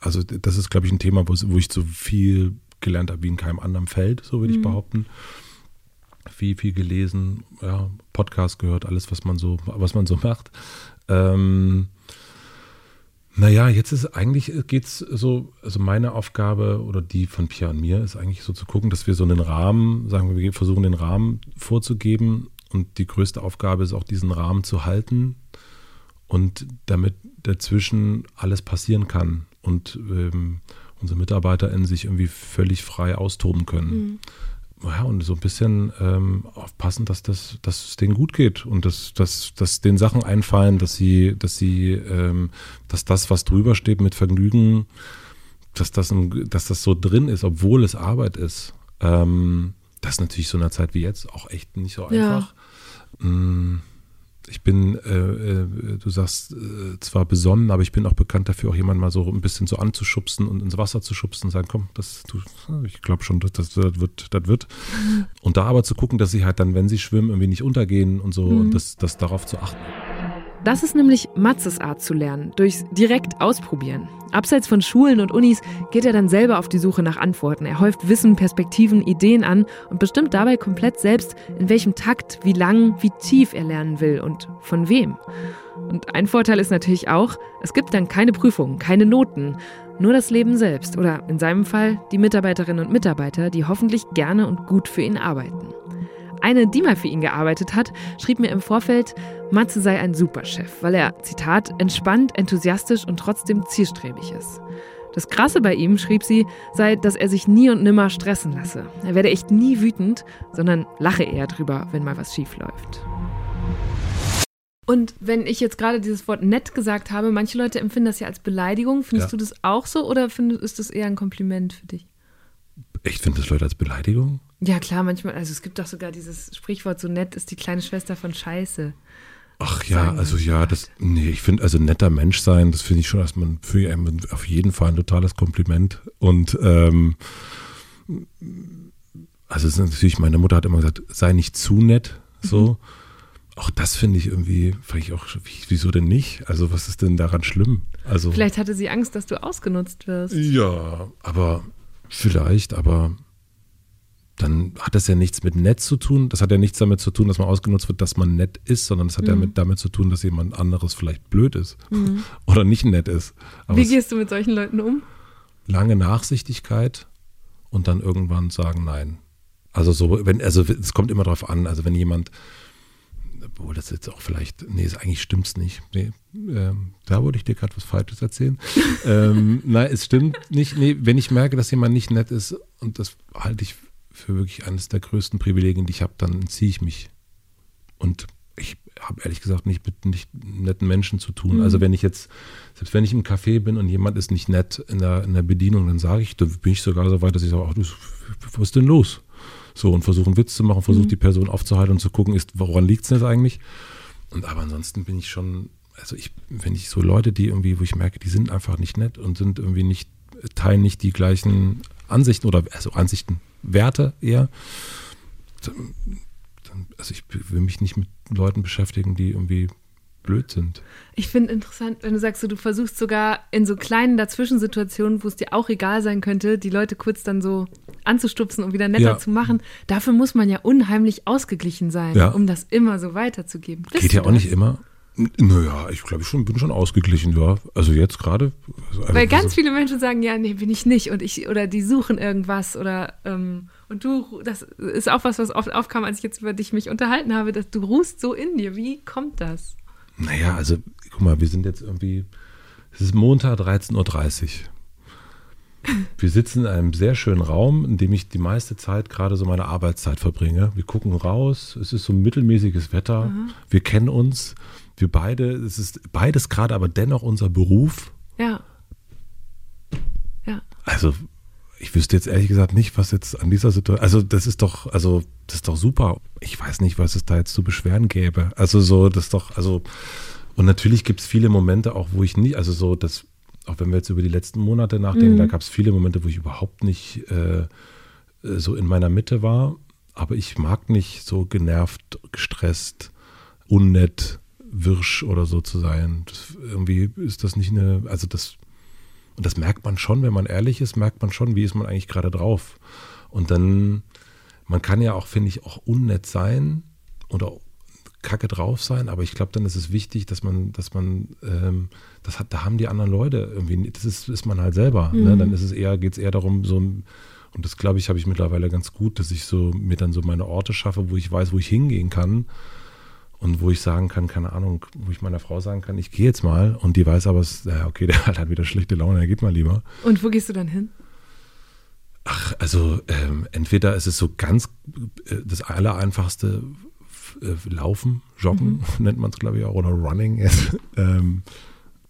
also das ist, glaube ich, ein Thema, wo, ich so viel gelernt habe wie in keinem anderen Feld, so würde mhm. ich behaupten. Viel, viel gelesen, ja, Podcast gehört, alles, was man so, was man so [laughs] macht. Ähm, Naja, jetzt ist eigentlich geht's so, also meine Aufgabe oder die von Pierre und mir ist eigentlich so zu gucken, dass wir so einen Rahmen, sagen wir, wir versuchen den Rahmen vorzugeben und die größte Aufgabe ist auch diesen Rahmen zu halten und damit dazwischen alles passieren kann und ähm, unsere MitarbeiterInnen sich irgendwie völlig frei austoben können. Mhm ja, und so ein bisschen ähm, aufpassen, dass, das, dass es denen gut geht und dass, dass, dass den Sachen einfallen, dass sie, dass sie, ähm, dass das, was drüber steht mit Vergnügen, dass das, dass das so drin ist, obwohl es Arbeit ist. Ähm, das ist natürlich so in einer Zeit wie jetzt auch echt nicht so einfach. Ja. Mm, ich bin, äh, äh, du sagst äh, zwar besonnen, aber ich bin auch bekannt dafür, auch jemanden mal so ein bisschen so anzuschubsen und ins Wasser zu schubsen und sagen, komm, das, du, ich glaube schon, das, das, wird, das wird. Mhm. Und da aber zu gucken, dass sie halt dann, wenn sie schwimmen, irgendwie nicht untergehen und so mhm. und das, das darauf zu achten. Das ist nämlich Matzes Art zu lernen, durchs direkt ausprobieren. Abseits von Schulen und Unis geht er dann selber auf die Suche nach Antworten. Er häuft Wissen, Perspektiven, Ideen an und bestimmt dabei komplett selbst, in welchem Takt, wie lang, wie tief er lernen will und von wem. Und ein Vorteil ist natürlich auch, es gibt dann keine Prüfungen, keine Noten, nur das Leben selbst oder in seinem Fall die Mitarbeiterinnen und Mitarbeiter, die hoffentlich gerne und gut für ihn arbeiten. Eine, die mal für ihn gearbeitet hat, schrieb mir im Vorfeld, Matze sei ein Superchef, weil er, Zitat, entspannt, enthusiastisch und trotzdem zielstrebig ist. Das Krasse bei ihm, schrieb sie, sei, dass er sich nie und nimmer stressen lasse. Er werde echt nie wütend, sondern lache eher drüber, wenn mal was schief läuft. Und wenn ich jetzt gerade dieses Wort nett gesagt habe, manche Leute empfinden das ja als Beleidigung. Findest ja. du das auch so oder findest, ist das eher ein Kompliment für dich? Echt, finden das Leute als Beleidigung? Ja, klar, manchmal. Also es gibt doch sogar dieses Sprichwort, so nett ist die kleine Schwester von Scheiße. Ach ja, also ja, das, nee, ich finde, also netter Mensch sein, das finde ich schon, dass man für einen auf jeden Fall ein totales Kompliment. Und ähm, also es ist natürlich, meine Mutter hat immer gesagt, sei nicht zu nett, so. Mhm. Auch das finde ich irgendwie, ich auch, wieso denn nicht? Also was ist denn daran schlimm? Also Vielleicht hatte sie Angst, dass du ausgenutzt wirst. Ja, aber vielleicht, aber dann hat das ja nichts mit nett zu tun. Das hat ja nichts damit zu tun, dass man ausgenutzt wird, dass man nett ist, sondern das hat mhm. ja mit, damit zu tun, dass jemand anderes vielleicht blöd ist mhm. [laughs] oder nicht nett ist. Aber Wie gehst du mit solchen Leuten um? Lange Nachsichtigkeit und dann irgendwann sagen Nein. Also so, wenn, also es kommt immer darauf an, also wenn jemand, obwohl das jetzt auch vielleicht, nee, eigentlich stimmt es nicht. Nee, ähm, da wollte ich dir gerade was Falsches erzählen. [laughs] ähm, nein, es stimmt nicht. Nee, wenn ich merke, dass jemand nicht nett ist, und das halte ich für wirklich eines der größten Privilegien, die ich habe, dann ziehe ich mich. Und ich habe ehrlich gesagt nicht mit nicht netten Menschen zu tun. Mhm. Also wenn ich jetzt, selbst wenn ich im Café bin und jemand ist nicht nett in der, in der Bedienung, dann sage ich, da bin ich sogar so weit, dass ich sage, ach, du, was ist denn los? So, und versuche einen Witz zu machen, versuche mhm. die Person aufzuhalten und zu gucken, ist, woran liegt es denn eigentlich? Und aber ansonsten bin ich schon, also ich, wenn ich so Leute, die irgendwie, wo ich merke, die sind einfach nicht nett und sind irgendwie nicht, teilen nicht die gleichen Ansichten oder also Ansichten Werte eher. Also ich will mich nicht mit Leuten beschäftigen, die irgendwie blöd sind. Ich finde interessant, wenn du sagst, du versuchst sogar in so kleinen Dazwischensituationen, wo es dir auch egal sein könnte, die Leute kurz dann so anzustupsen und wieder netter ja. zu machen. Dafür muss man ja unheimlich ausgeglichen sein, ja. um das immer so weiterzugeben. Bist Geht ja auch nicht immer. Naja, ich glaube, ich schon, bin schon ausgeglichen, ja. Also jetzt gerade. Also Weil ganz so viele Menschen sagen, ja, nee, bin ich nicht. Und ich, oder die suchen irgendwas oder ähm, und du, das ist auch was, was oft aufkam, als ich jetzt über dich mich unterhalten habe, dass du ruhst so in dir. Wie kommt das? Naja, also guck mal, wir sind jetzt irgendwie, es ist Montag 13.30 Uhr. [laughs] Wir sitzen in einem sehr schönen Raum, in dem ich die meiste Zeit gerade so meine Arbeitszeit verbringe. Wir gucken raus, es ist so mittelmäßiges Wetter, mhm. wir kennen uns wir beide, es ist beides gerade, aber dennoch unser Beruf. Ja. Ja. Also, ich wüsste jetzt ehrlich gesagt nicht, was jetzt an dieser Situation, also das ist doch, also das ist doch super. Ich weiß nicht, was es da jetzt zu beschweren gäbe. Also so, das ist doch, also und natürlich gibt es viele Momente auch, wo ich nie, also so, das, auch wenn wir jetzt über die letzten Monate nachdenken, mhm. da gab es viele Momente, wo ich überhaupt nicht äh, so in meiner Mitte war. Aber ich mag nicht so genervt, gestresst, unnett, wirsch oder so zu sein. Das, irgendwie ist das nicht eine, also das, und das merkt man schon, wenn man ehrlich ist, merkt man schon, wie ist man eigentlich gerade drauf. Und dann, man kann ja auch, finde ich, auch unnett sein oder kacke drauf sein, aber ich glaube, dann ist es wichtig, dass man, dass man, ähm, das hat, da haben die anderen Leute irgendwie, das ist, ist man halt selber. Ne? Dann ist es eher, geht es eher darum, so ein, und das glaube ich, habe ich mittlerweile ganz gut, dass ich so mir dann so meine Orte schaffe, wo ich weiß, wo ich hingehen kann und wo ich sagen kann, keine Ahnung, wo ich meiner Frau sagen kann, ich gehe jetzt mal und die weiß aber, okay, [laughs] der hat halt wieder schlechte Laune, er geht mal lieber. Und wo gehst du dann hin? Ach, also ähm, entweder ist es so ganz äh, das Allereinfachste äh, Laufen, Joggen [laughs] nennt man es, glaube ich, auch, oder Running. [laughs] ähm,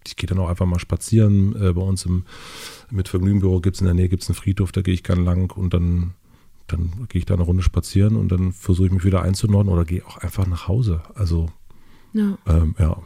ich gehe dann auch einfach mal spazieren. Äh, bei uns im mit Vergnügenbüro gibt es in der Nähe gibt's einen Friedhof, da gehe ich gern lang und dann, dann gehe ich da eine Runde spazieren und dann versuche ich mich wieder einzunordnen oder gehe auch einfach nach Hause. Also Ja. ähm, ja.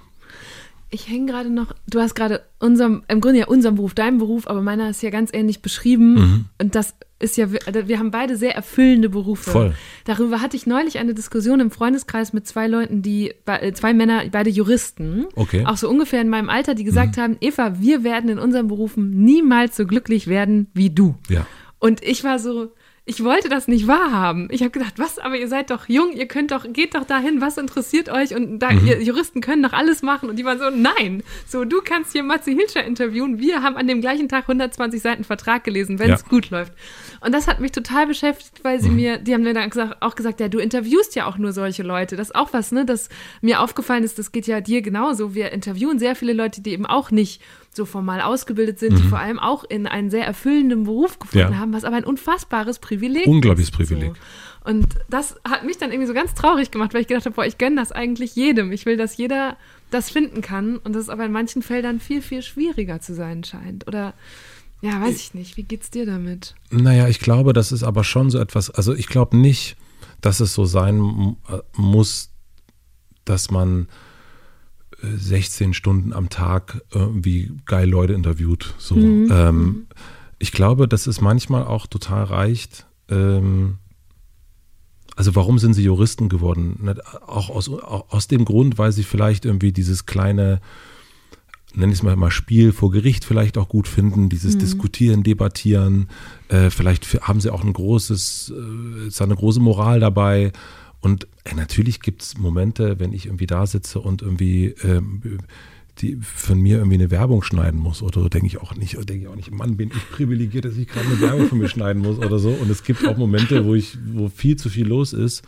Ich hänge gerade noch, du hast gerade unserem, im Grunde ja unseren Beruf, deinen Beruf, aber meiner ist ja ganz ähnlich beschrieben. Mhm. Und das ist ja, wir haben beide sehr erfüllende Berufe. Voll. Darüber hatte ich neulich eine Diskussion im Freundeskreis mit zwei Leuten, die, äh, zwei Männer, beide Juristen. Okay. Mhm. Auch so ungefähr in meinem Alter, die gesagt haben, Eva, wir werden in unseren Berufen niemals so glücklich werden wie du. Ja. Und ich war so, ich wollte das nicht wahrhaben. Ich habe gedacht, was, aber ihr seid doch jung, ihr könnt doch, geht doch dahin, was interessiert euch? Und da, Mhm. ihr Juristen können doch alles machen. Und die waren so, nein, so, du kannst hier Matze Hilscher interviewen. Wir haben an dem gleichen Tag 120 Seiten Vertrag gelesen, wenn es Ja. Mhm. gut läuft. Und das hat mich total beschäftigt, weil sie mir, die haben mir dann gesagt, auch gesagt, ja, du interviewst ja auch nur solche Leute. Das ist auch was, ne, das mir aufgefallen ist, das geht ja dir genauso. Wir interviewen sehr viele Leute, die eben auch nicht so formal ausgebildet sind, die vor allem auch in einen sehr erfüllenden Beruf gefunden Mhm. Ja. haben, was aber ein unfassbares Privileg Unglaubliches ist. Privileg. So. Und das hat mich dann irgendwie so ganz traurig gemacht, weil ich gedacht habe, boah, ich gönne das eigentlich jedem. Ich will, dass jeder das finden kann und das aber in manchen Feldern viel, viel schwieriger zu sein scheint. Oder ja, weiß ich nicht. Wie geht's dir damit? Naja, ich glaube, das ist aber schon so etwas, also ich glaube nicht, dass es so sein äh, muss, dass man 16 Stunden am Tag irgendwie geil Leute interviewt. So. Ähm, ich glaube, dass es manchmal auch total reicht. Ähm, also warum sind sie Juristen geworden? Auch aus, auch aus dem Grund, weil sie vielleicht irgendwie dieses kleine, nenne ich es mal, mal Spiel vor Gericht vielleicht auch gut finden, dieses Diskutieren, Debattieren. Äh, vielleicht haben sie auch ein großes, äh, ist eine große Moral dabei. Und äh, natürlich gibt es Momente, wenn ich irgendwie da sitze und irgendwie ähm, die von mir irgendwie eine Werbung schneiden muss oder so, denke ich auch nicht, denke ich auch nicht, Mann, bin ich privilegiert, dass ich gerade eine Werbung von mir schneiden muss oder so. Und es gibt auch Momente, wo ich, wo viel zu viel los ist.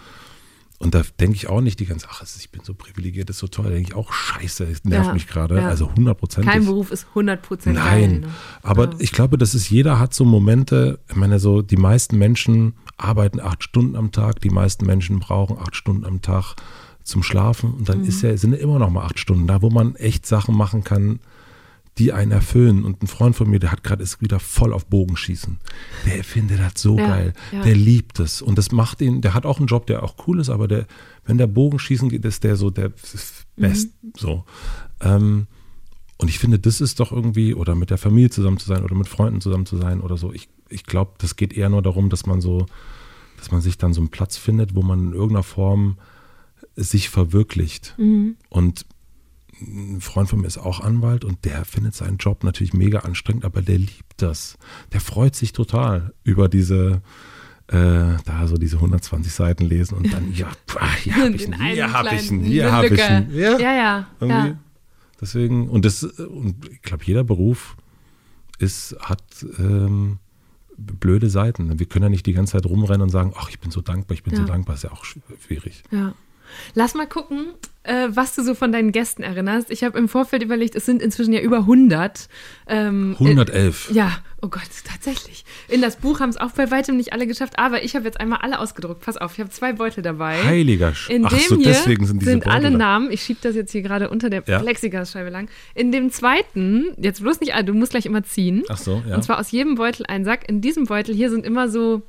Und da denke ich auch nicht die ganze, ach, ich bin so privilegiert, das ist so toll. Da denke ich auch, scheiße, es nervt Ja, mich gerade. ja. Also 100 Prozent. Kein Beruf ist 100% geil. Nein, Ne? aber Ja. ich glaube, dass es jeder hat so Momente, ich meine, so die meisten Menschen arbeiten acht Stunden am Tag, die meisten Menschen brauchen acht Stunden am Tag zum Schlafen und dann ist ja, sind ja immer noch mal acht Stunden da, wo man echt Sachen machen kann, die einen erfüllen. Und ein Freund von mir, der hat gerade ist wieder voll auf Bogenschießen. Der findet das so Ja, geil. ja. Der liebt es. Und das macht ihn, der hat auch einen Job, der auch cool ist, aber der, wenn der Bogenschießen geht, ist der so der Best. So. Ähm, und ich finde, das ist doch irgendwie, oder mit der Familie zusammen zu sein oder mit Freunden zusammen zu sein oder so. Ich, ich glaube, das geht eher nur darum, dass man so, dass man sich dann so einen Platz findet, wo man in irgendeiner Form sich verwirklicht. Und ein Freund von mir ist auch Anwalt und der findet seinen Job natürlich mega anstrengend, aber der liebt das. Der freut sich total über diese, äh, da so diese 120 Seiten lesen und dann, ja, [laughs] pah, hier habe ich ihn, einen hier habe ich ihn, kleinen hier habe ich ihn. Ja, ja. Irgendwie. ja. Deswegen, und das, und ich glaube, jeder Beruf ist, hat ähm, blöde Seiten. Wir können ja nicht die ganze Zeit rumrennen und sagen, ach, ich bin so dankbar, ich bin so Ja. dankbar, ist ja auch schwierig. Ja. Lass mal gucken, äh, was du so von deinen Gästen erinnerst. Ich habe im Vorfeld überlegt, es sind inzwischen ja über 100. Ähm, 111. Äh, ja, oh Gott, tatsächlich. In das Buch haben es auch bei weitem nicht alle geschafft, aber ich habe jetzt einmal alle ausgedruckt. Pass auf, ich habe zwei Beutel dabei. Heiliger Sch In Ach dem so, hier deswegen sind diese Beutel alle da. Namen. Ich schiebe das jetzt hier gerade unter der Ja. Plexiglasscheibe lang. In dem zweiten, jetzt bloß nicht alle, du musst gleich immer ziehen. Ach so, ja. Und zwar aus jedem Beutel ein Sack. In diesem Beutel hier sind immer so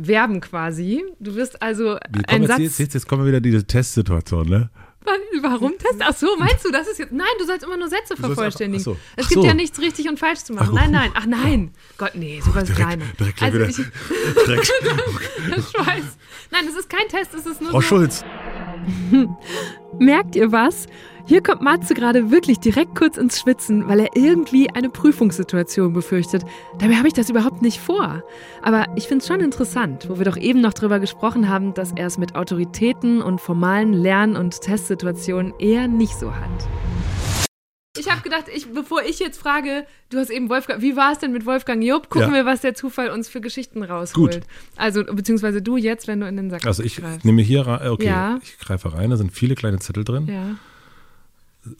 Verben quasi. Du wirst also ein Satz. jetzt, jetzt, jetzt kommen wir wieder diese Testsituation, ne? Warum Test? Ach so, meinst du, das ist jetzt. Nein, du sollst immer nur Sätze vervollständigen. ach so. Es gibt so. ja nichts richtig und falsch zu machen. Ach, nein, nein. Ach nein. Gott, nee, sowas ist kleiner. direkt also wieder. ich, [laughs] Direkt. [laughs] weiß. Nein, es ist kein Test, es ist nur Frau so. Schulz. [laughs] Merkt ihr was? Hier kommt Matze gerade wirklich direkt kurz ins Schwitzen, weil er irgendwie eine Prüfungssituation befürchtet. Dabei habe ich das überhaupt nicht vor. Aber ich finde es schon interessant, wo wir doch eben noch drüber gesprochen haben, dass er es mit Autoritäten und formalen Lern- und Testsituationen eher nicht so hat. Ich habe gedacht, ich, bevor ich jetzt frage, du hast eben Wolfgang, wie war es denn mit Wolfgang Job? Gucken Ja. wir, was der Zufall uns für Geschichten rausholt. Gut. Also, beziehungsweise du jetzt, wenn du in den Sack Also ich greifst. nehme hier rein, okay, Ja. ich greife rein, da sind viele kleine Zettel drin. Ja.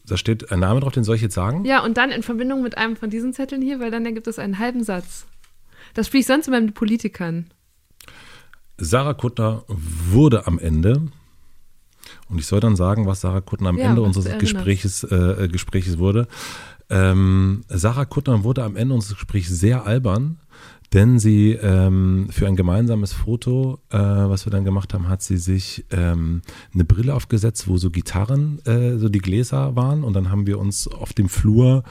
Da steht ein Name drauf, den soll ich jetzt sagen? ja, und dann in Verbindung mit einem von diesen Zetteln hier, weil dann ergibt es einen halben Satz. Das spiele ich sonst immer mit Politikern. Sarah Kuttner wurde am Ende, und ich soll dann sagen, was Sarah Kuttner am Ja, Ende unseres. Gespräches, äh, Gespräches wurde. Ähm, Sarah Kuttner wurde am Ende unseres Gesprächs sehr albern, denn sie ähm, für ein gemeinsames Foto, äh, was wir dann gemacht haben, hat sie sich ähm, eine Brille aufgesetzt, wo so Gitarren, äh, so die Gläser waren. Und dann haben wir uns auf dem Flur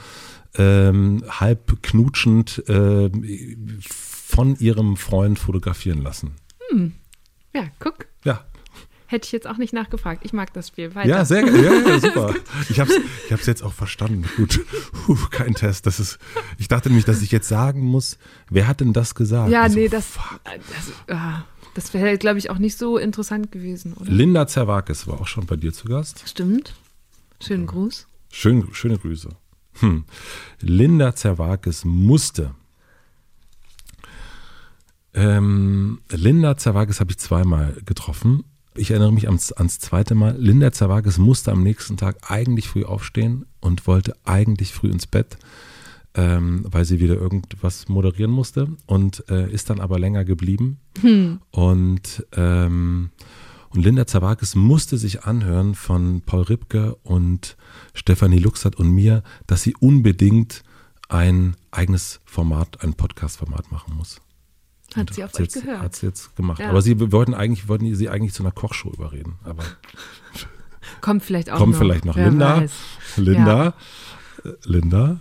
ähm, halb knutschend äh, von ihrem Freund fotografieren lassen. Ja, guck. Ja, Hätte ich jetzt auch nicht nachgefragt. Ich mag das Spiel. Weiter. Ja, sehr geil. Ja, ja, [laughs] super. Ich habe es ich hab's jetzt auch verstanden. Gut, Puh, kein Test. Das ist, ich dachte nämlich, dass ich jetzt sagen muss, wer hat denn das gesagt? Ja, Ich so, nee, das, fuck. das, ah, das wäre, glaube ich, auch nicht so interessant gewesen, oder? Linda Zerwakis war auch schon bei dir zu Gast. Stimmt. Schönen Gruß. Schön, schöne Grüße. Hm. Linda Zerwakis musste. Ähm, Linda Zerwakis habe ich zweimal getroffen. Ich erinnere mich ans, ans zweite Mal. Linda Zerwakis musste am nächsten Tag eigentlich früh aufstehen und wollte eigentlich früh ins Bett, ähm, weil sie wieder irgendwas moderieren musste und äh, ist dann aber länger geblieben. Und, ähm, und Linda Zerwakis musste sich anhören von Paul Ripke und Stefanie Luxert und mir, dass sie unbedingt ein eigenes Format, ein Podcast-Format machen muss. Hat Und sie auf euch jetzt, gehört. Hat sie jetzt gemacht. Ja. Aber sie wollten eigentlich, wollten sie eigentlich zu einer Kochshow überreden. Aber [laughs] Kommt vielleicht auch kommt noch. vielleicht noch. Wer Linda, weiß. Linda, äh, Linda.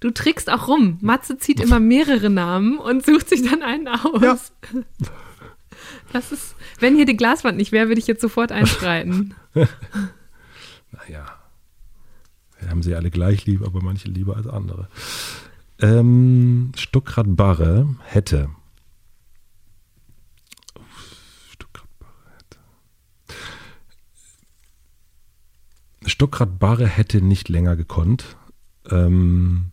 Du trickst auch rum. Matze zieht immer mehrere Namen und sucht sich dann einen aus. Ja. Das ist, wenn hier die Glaswand nicht wäre, würde ich jetzt sofort einschreiten. [laughs] Naja, wir haben sie alle gleich lieb, aber manche lieber als andere. Ähm, Stuckrad Barre hätte. Stuckrad Barre hätte. Stuckrad Barre hätte nicht länger gekonnt. Ähm,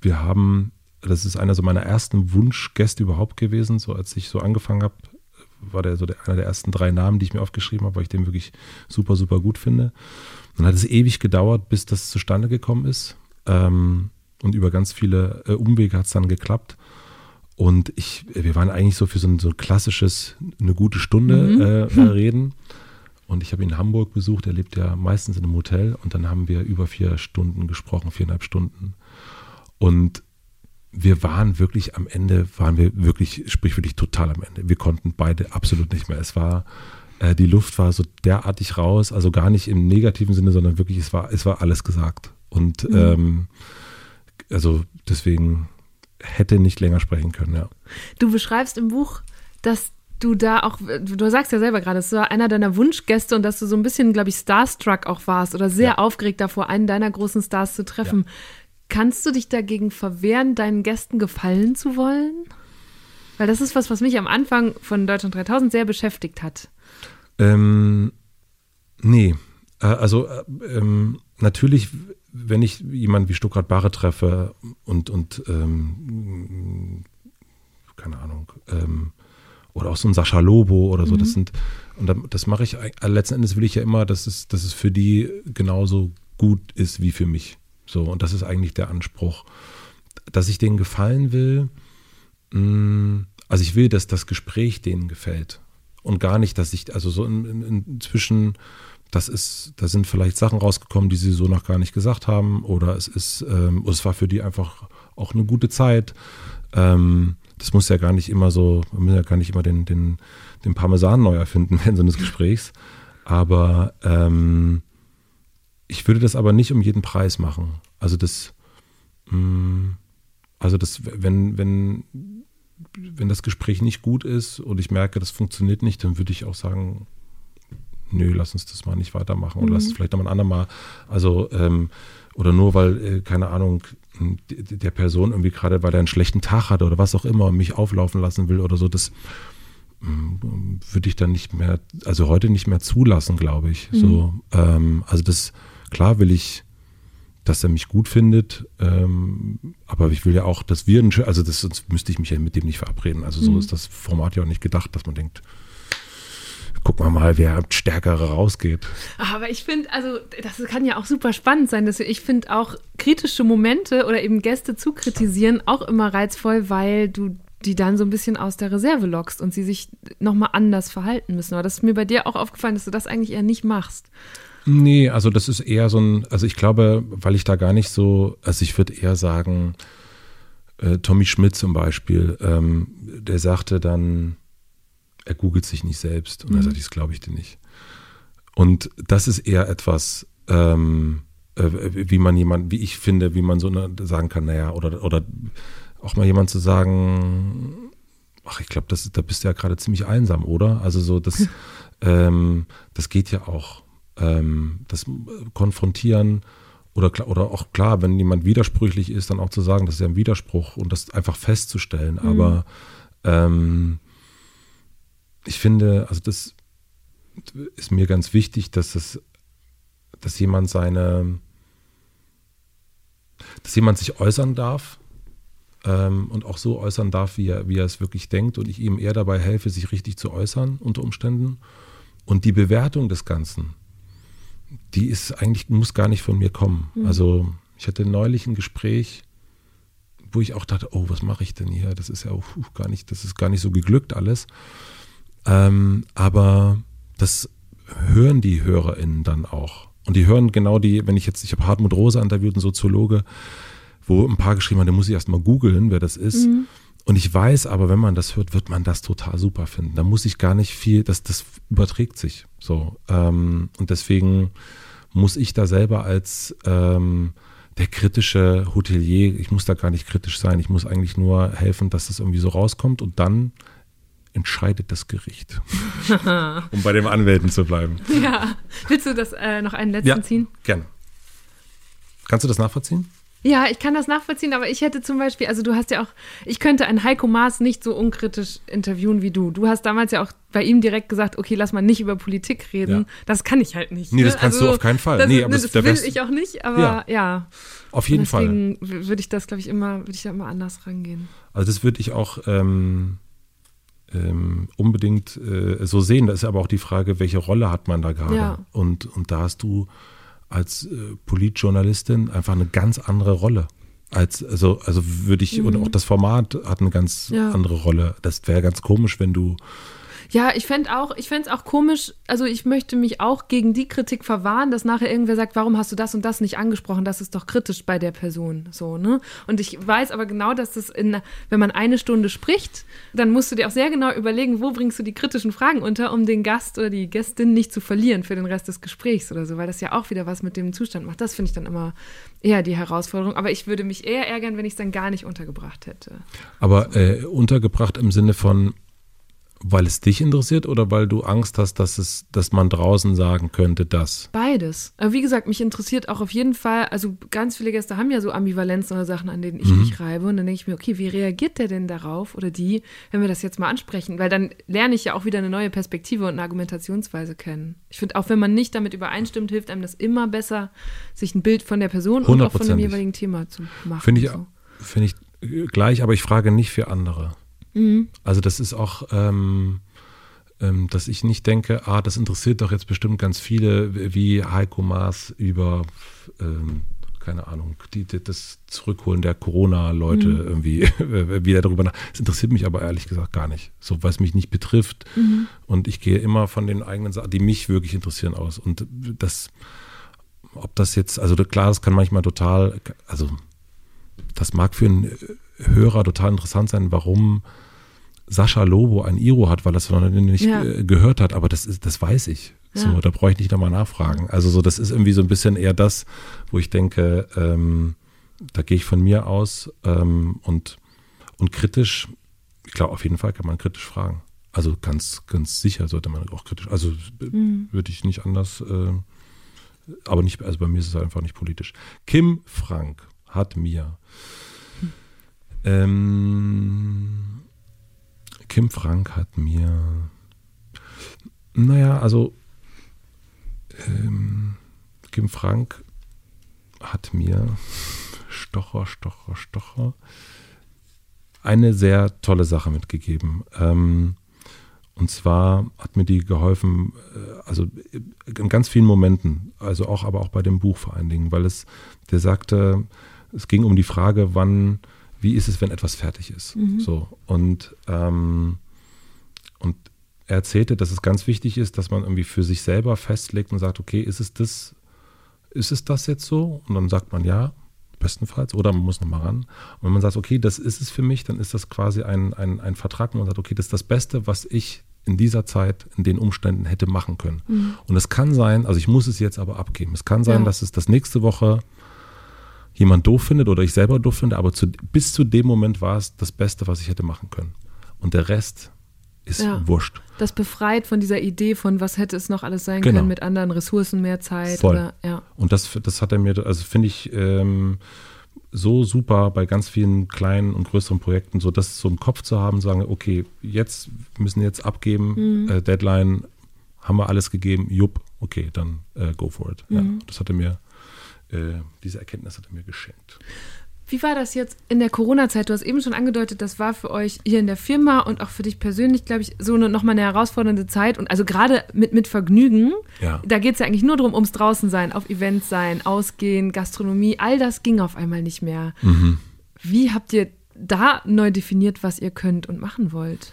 wir haben, das ist einer so meiner ersten Wunschgäste überhaupt gewesen, so als ich so angefangen habe, war der so der, einer der ersten drei Namen, die ich mir aufgeschrieben habe, weil ich den wirklich super, super gut finde. Dann hat es ewig gedauert, bis das zustande gekommen ist. Ähm, und über ganz viele äh, Umwege hat es dann geklappt. Und ich, wir waren eigentlich so für so ein, so ein klassisches, eine gute Stunde äh, [laughs] äh, reden. Und ich habe ihn in Hamburg besucht, er lebt ja meistens in einem Hotel. Und dann haben wir über vier Stunden gesprochen, viereinhalb Stunden. Und wir waren wirklich am Ende, waren wir wirklich, sprichwörtlich total am Ende. Wir konnten beide absolut nicht mehr. Es war, äh, die Luft war so derartig raus, also gar nicht im negativen Sinne, sondern wirklich, es war, es war alles gesagt. Und ähm, also deswegen hätte nicht länger sprechen können, ja. Du beschreibst im Buch, dass du da auch, du sagst ja selber gerade, es war einer deiner Wunschgäste und dass du so ein bisschen, glaube ich, starstruck auch warst oder sehr Ja. aufgeregt davor, einen deiner großen Stars zu treffen. Kannst du dich dagegen verwehren, deinen Gästen gefallen zu wollen? Weil das ist was, was mich am Anfang von Deutschland 3000 sehr beschäftigt hat. Ähm, nee, äh, also äh, ähm, natürlich, wenn ich jemanden wie Stuttgart Barre treffe und, und ähm, keine Ahnung, ähm, oder auch so ein Sascha Lobo oder so, das sind, und das mache ich, eig- letzten Endes will ich ja immer, dass es, dass es für die genauso gut ist wie für mich. So, und das ist eigentlich der Anspruch, dass ich denen gefallen will, mh, also ich will, dass das Gespräch denen gefällt und gar nicht, dass ich, also so in, in, inzwischen, das ist, da sind vielleicht Sachen rausgekommen, die sie so noch gar nicht gesagt haben oder es ist, ähm, es war für die einfach auch eine gute Zeit. Ähm, das muss ja gar nicht immer so, wir müssen ja gar nicht immer den, den, den Parmesan neu erfinden [laughs] während so eines Gesprächs. Aber ähm, ich würde das aber nicht um jeden Preis machen. Also das, mh, also das, wenn, wenn, wenn das Gespräch nicht gut ist und ich merke, das funktioniert nicht, dann würde ich auch sagen, nö, lass uns das mal nicht weitermachen oder lass es vielleicht noch ein andermal. Also, ähm, oder nur weil, äh, keine Ahnung, der Person irgendwie gerade, weil er einen schlechten Tag hatte oder was auch immer, mich auflaufen lassen will oder so, das mm, würde ich dann nicht mehr, also heute nicht mehr zulassen, glaube ich. Mhm. So, ähm, also das, klar will ich, dass er mich gut findet, ähm, aber ich will ja auch, dass wir, also das, sonst müsste ich mich ja mit dem nicht verabreden. Also so mhm. ist das Format ja auch nicht gedacht, dass man denkt, gucken wir mal, wer stärkere rausgeht. Aber ich finde, also das kann ja auch super spannend sein. Dass ich finde auch kritische Momente oder eben Gäste zu kritisieren auch immer reizvoll, weil du die dann so ein bisschen aus der Reserve lockst und sie sich nochmal anders verhalten müssen. Aber das ist mir bei dir auch aufgefallen, dass du das eigentlich eher nicht machst. Nee, also das ist eher so ein, also ich glaube, weil ich da gar nicht so, also ich würde eher sagen, äh, Tommy Schmidt zum Beispiel, ähm, der sagte dann, er googelt sich nicht selbst. Und mhm. er sagt, das glaube ich dir nicht. Und das ist eher etwas, ähm, äh, wie man jemand, wie ich finde, wie man so sagen kann, naja, oder, oder auch mal jemand zu sagen, ach, ich glaube, da bist du ja gerade ziemlich einsam, oder? Also so, das, [laughs] ähm, das geht ja auch. Ähm, das Konfrontieren oder, oder auch klar, wenn jemand widersprüchlich ist, dann auch zu sagen, das ist ja ein Widerspruch und das einfach festzustellen. Mhm. Aber ähm, ich finde, also das ist mir ganz wichtig, dass es, dass jemand seine, dass jemand sich äußern darf ähm, und auch so äußern darf, wie er, wie er es wirklich denkt und ich ihm eher dabei helfe, sich richtig zu äußern unter Umständen. Und die Bewertung des Ganzen, die ist eigentlich, muss gar nicht von mir kommen. Mhm. Also ich hatte neulich ein Gespräch, wo ich auch dachte, oh, was mache ich denn hier? Das ist ja auch gar nicht, das ist gar nicht so geglückt alles. Ähm, aber das hören die HörerInnen dann auch. Und die hören genau die, wenn ich jetzt, ich habe Hartmut Rose interviewt, einen Soziologe, wo ein paar geschrieben haben, da muss ich erst mal googeln, wer das ist. Mhm. Und ich weiß aber, wenn man das hört, wird man das total super finden. Da muss ich gar nicht viel, das, das überträgt sich so. Ähm, und deswegen muss ich da selber als ähm, der kritische Hotelier, ich muss da gar nicht kritisch sein, ich muss eigentlich nur helfen, dass das irgendwie so rauskommt und dann entscheidet das Gericht. [laughs] um bei den Anwälten zu bleiben. Ja. Willst du das äh, noch einen letzten ja, ziehen? Gerne. Kannst du das nachvollziehen? Ja, ich kann das nachvollziehen, aber ich hätte zum Beispiel, also du hast ja auch, ich könnte einen Heiko Maas nicht so unkritisch interviewen wie du. Du hast damals ja auch bei ihm direkt gesagt, okay, lass mal nicht über Politik reden. Ja. Das kann ich halt nicht. Nee, das ne? kannst also, du auf keinen Fall. Das, nee, aber das, das will ich auch nicht, aber ja. ja. Auf jeden deswegen Fall. Deswegen würde ich das, glaube ich, immer, würde ich da immer anders rangehen. Also das würde ich auch, ähm, ähm, unbedingt äh, so sehen. Da ist aber auch die Frage, welche Rolle hat man da gerade? Ja. Und, und da hast du als äh, Politjournalistin einfach eine ganz andere Rolle. Als, also, also würde ich, mhm. und auch das Format hat eine ganz ja. andere Rolle. Das wäre ganz komisch, wenn du ja, ich fände auch, es auch komisch, also ich möchte mich auch gegen die Kritik verwahren, dass nachher irgendwer sagt, warum hast du das und das nicht angesprochen? Das ist doch kritisch bei der Person. So, ne? Und ich weiß aber genau, dass das in, wenn man eine Stunde spricht, dann musst du dir auch sehr genau überlegen, wo bringst du die kritischen Fragen unter, um den Gast oder die Gästin nicht zu verlieren für den Rest des Gesprächs oder so, weil das ja auch wieder was mit dem Zustand macht. Das finde ich dann immer eher die Herausforderung. Aber ich würde mich eher ärgern, wenn ich es dann gar nicht untergebracht hätte. Aber äh, untergebracht im Sinne von, weil es dich interessiert oder weil du Angst hast, dass es, dass man draußen sagen könnte, dass? Beides. Aber wie gesagt, mich interessiert auch auf jeden Fall, also ganz viele Gäste haben ja so Ambivalenzen oder Sachen, an denen ich mhm. mich reibe. Und dann denke ich mir, okay, wie reagiert der denn darauf oder die, wenn wir das jetzt mal ansprechen? Weil dann lerne ich ja auch wieder eine neue Perspektive und eine Argumentationsweise kennen. Ich finde, auch wenn man nicht damit übereinstimmt, hilft einem das immer besser, sich ein Bild von der Person und auch von dem jeweiligen Thema zu machen. Finde ich, so. Find ich gleich, aber ich frage nicht für andere. Mhm. Also das ist auch, ähm, ähm, dass ich nicht denke, ah, das interessiert doch jetzt bestimmt ganz viele, wie Heiko Maas über, ähm, keine Ahnung, die, die, das Zurückholen der Corona-Leute mhm. irgendwie [laughs] wieder darüber nach. Das interessiert mich aber ehrlich gesagt gar nicht. So, weil es mich nicht betrifft. Mhm. Und ich gehe immer von den eigenen Sachen, die mich wirklich interessieren, aus. Und das, ob das jetzt, also klar, das kann manchmal total, also das mag für einen Hörer total interessant sein, warum Sascha Lobo ein Iro hat, weil es noch nicht ja. Äh, gehört hat, aber das ist, das weiß ich. So, ja. da brauche ich nicht nochmal nachfragen. Also so, das ist irgendwie so ein bisschen eher das, wo ich denke, ähm, da gehe ich von mir aus ähm, und, und kritisch, ich glaube, auf jeden Fall kann man kritisch fragen. Also ganz, ganz sicher sollte man auch kritisch. Also mhm. würde ich nicht anders, äh, aber nicht, also bei mir ist es einfach nicht politisch. Kim Frank hat mir ähm, Kim Frank hat mir, naja, also ähm, Kim Frank hat mir Stocher, Stocher, Stocher eine sehr tolle Sache mitgegeben. Ähm, und zwar hat mir die geholfen, äh, also in ganz vielen Momenten, also auch, aber auch bei dem Buch vor allen Dingen, weil es, der sagte, es ging um die Frage, wann, wie ist es, wenn etwas fertig ist. Mhm. So. Und, ähm, und er erzählte, dass es ganz wichtig ist, dass man irgendwie für sich selber festlegt und sagt, okay, ist es das, ist es das jetzt so? Und dann sagt man ja, bestenfalls, oder man muss nochmal ran. Und wenn man sagt, okay, das ist es für mich, dann ist das quasi ein, ein, ein Vertrag, wo man sagt, okay, das ist das Beste, was ich in dieser Zeit, in den Umständen hätte machen können. Mhm. Und es kann sein, also ich muss es jetzt aber abgeben. Es kann sein, ja. dass es das nächste Woche jemand doof findet oder ich selber doof finde, aber zu, bis zu dem Moment war es das Beste, was ich hätte machen können. Und der Rest ist ja. wurscht. Das befreit von dieser Idee von, was hätte es noch alles sein genau. können mit anderen Ressourcen, mehr Zeit. Voll. Oder, ja. Und das, das hat er mir, also finde ich ähm, so super bei ganz vielen kleinen und größeren Projekten, so das so im Kopf zu haben, sagen, okay, jetzt müssen jetzt abgeben, mhm. äh, Deadline, haben wir alles gegeben, jupp, okay, dann äh, go for it. Mhm. Ja, das hat er mir, äh, diese Erkenntnis hat er mir geschenkt. Wie war das jetzt in der Corona-Zeit? Du hast eben schon angedeutet, das war für euch hier in der Firma und auch für dich persönlich, glaube ich, so eine, nochmal eine herausfordernde Zeit. Und also gerade mit, mit Vergnügen, ja. da geht es ja eigentlich nur darum, ums Draußensein, auf Events sein, Ausgehen, Gastronomie, all das ging auf einmal nicht mehr. Mhm. Wie habt ihr da neu definiert, was ihr könnt und machen wollt?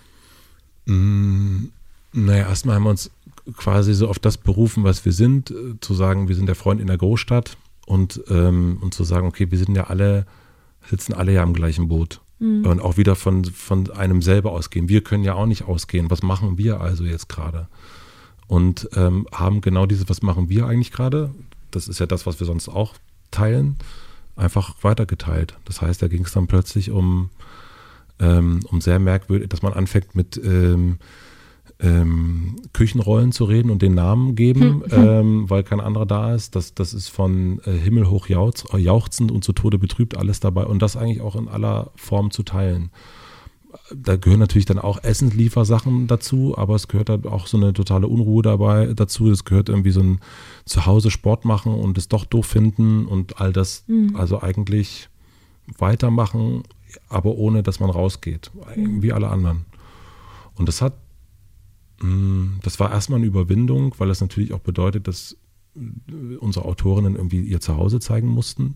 Mm, naja, erstmal haben wir uns quasi so auf das berufen, was wir sind, äh, zu sagen, wir sind der Freund in der Großstadt und, ähm, und zu sagen, okay, wir sind ja alle sitzen alle ja im gleichen Boot. Mhm. Und auch wieder von, von einem selber ausgehen. Wir können ja auch nicht ausgehen. Was machen wir also jetzt gerade? Und ähm, haben genau dieses, was machen wir eigentlich gerade? Das ist ja das, was wir sonst auch teilen, einfach weitergeteilt. Das heißt, da ging es dann plötzlich um, ähm, um sehr merkwürdig, dass man anfängt mit ähm, ähm, Küchenrollen zu reden und den Namen geben, hm. [laughs] ähm, weil kein anderer da ist. Das, das ist von äh, himmelhoch jauchz, jauchzend und zu Tode betrübt alles dabei und das eigentlich auch in aller Form zu teilen. Da gehören natürlich dann auch Essensliefersachen dazu, aber es gehört halt auch so eine totale Unruhe dabei dazu. Es gehört irgendwie so ein Zuhause Sport machen und es doch doof finden und all das. Mhm. Also eigentlich weitermachen, aber ohne, dass man rausgeht, mhm. wie alle anderen. Und das hat das war erstmal eine Überwindung, weil das natürlich auch bedeutet, dass äh, unsere Autorinnen irgendwie ihr Zuhause zeigen mussten.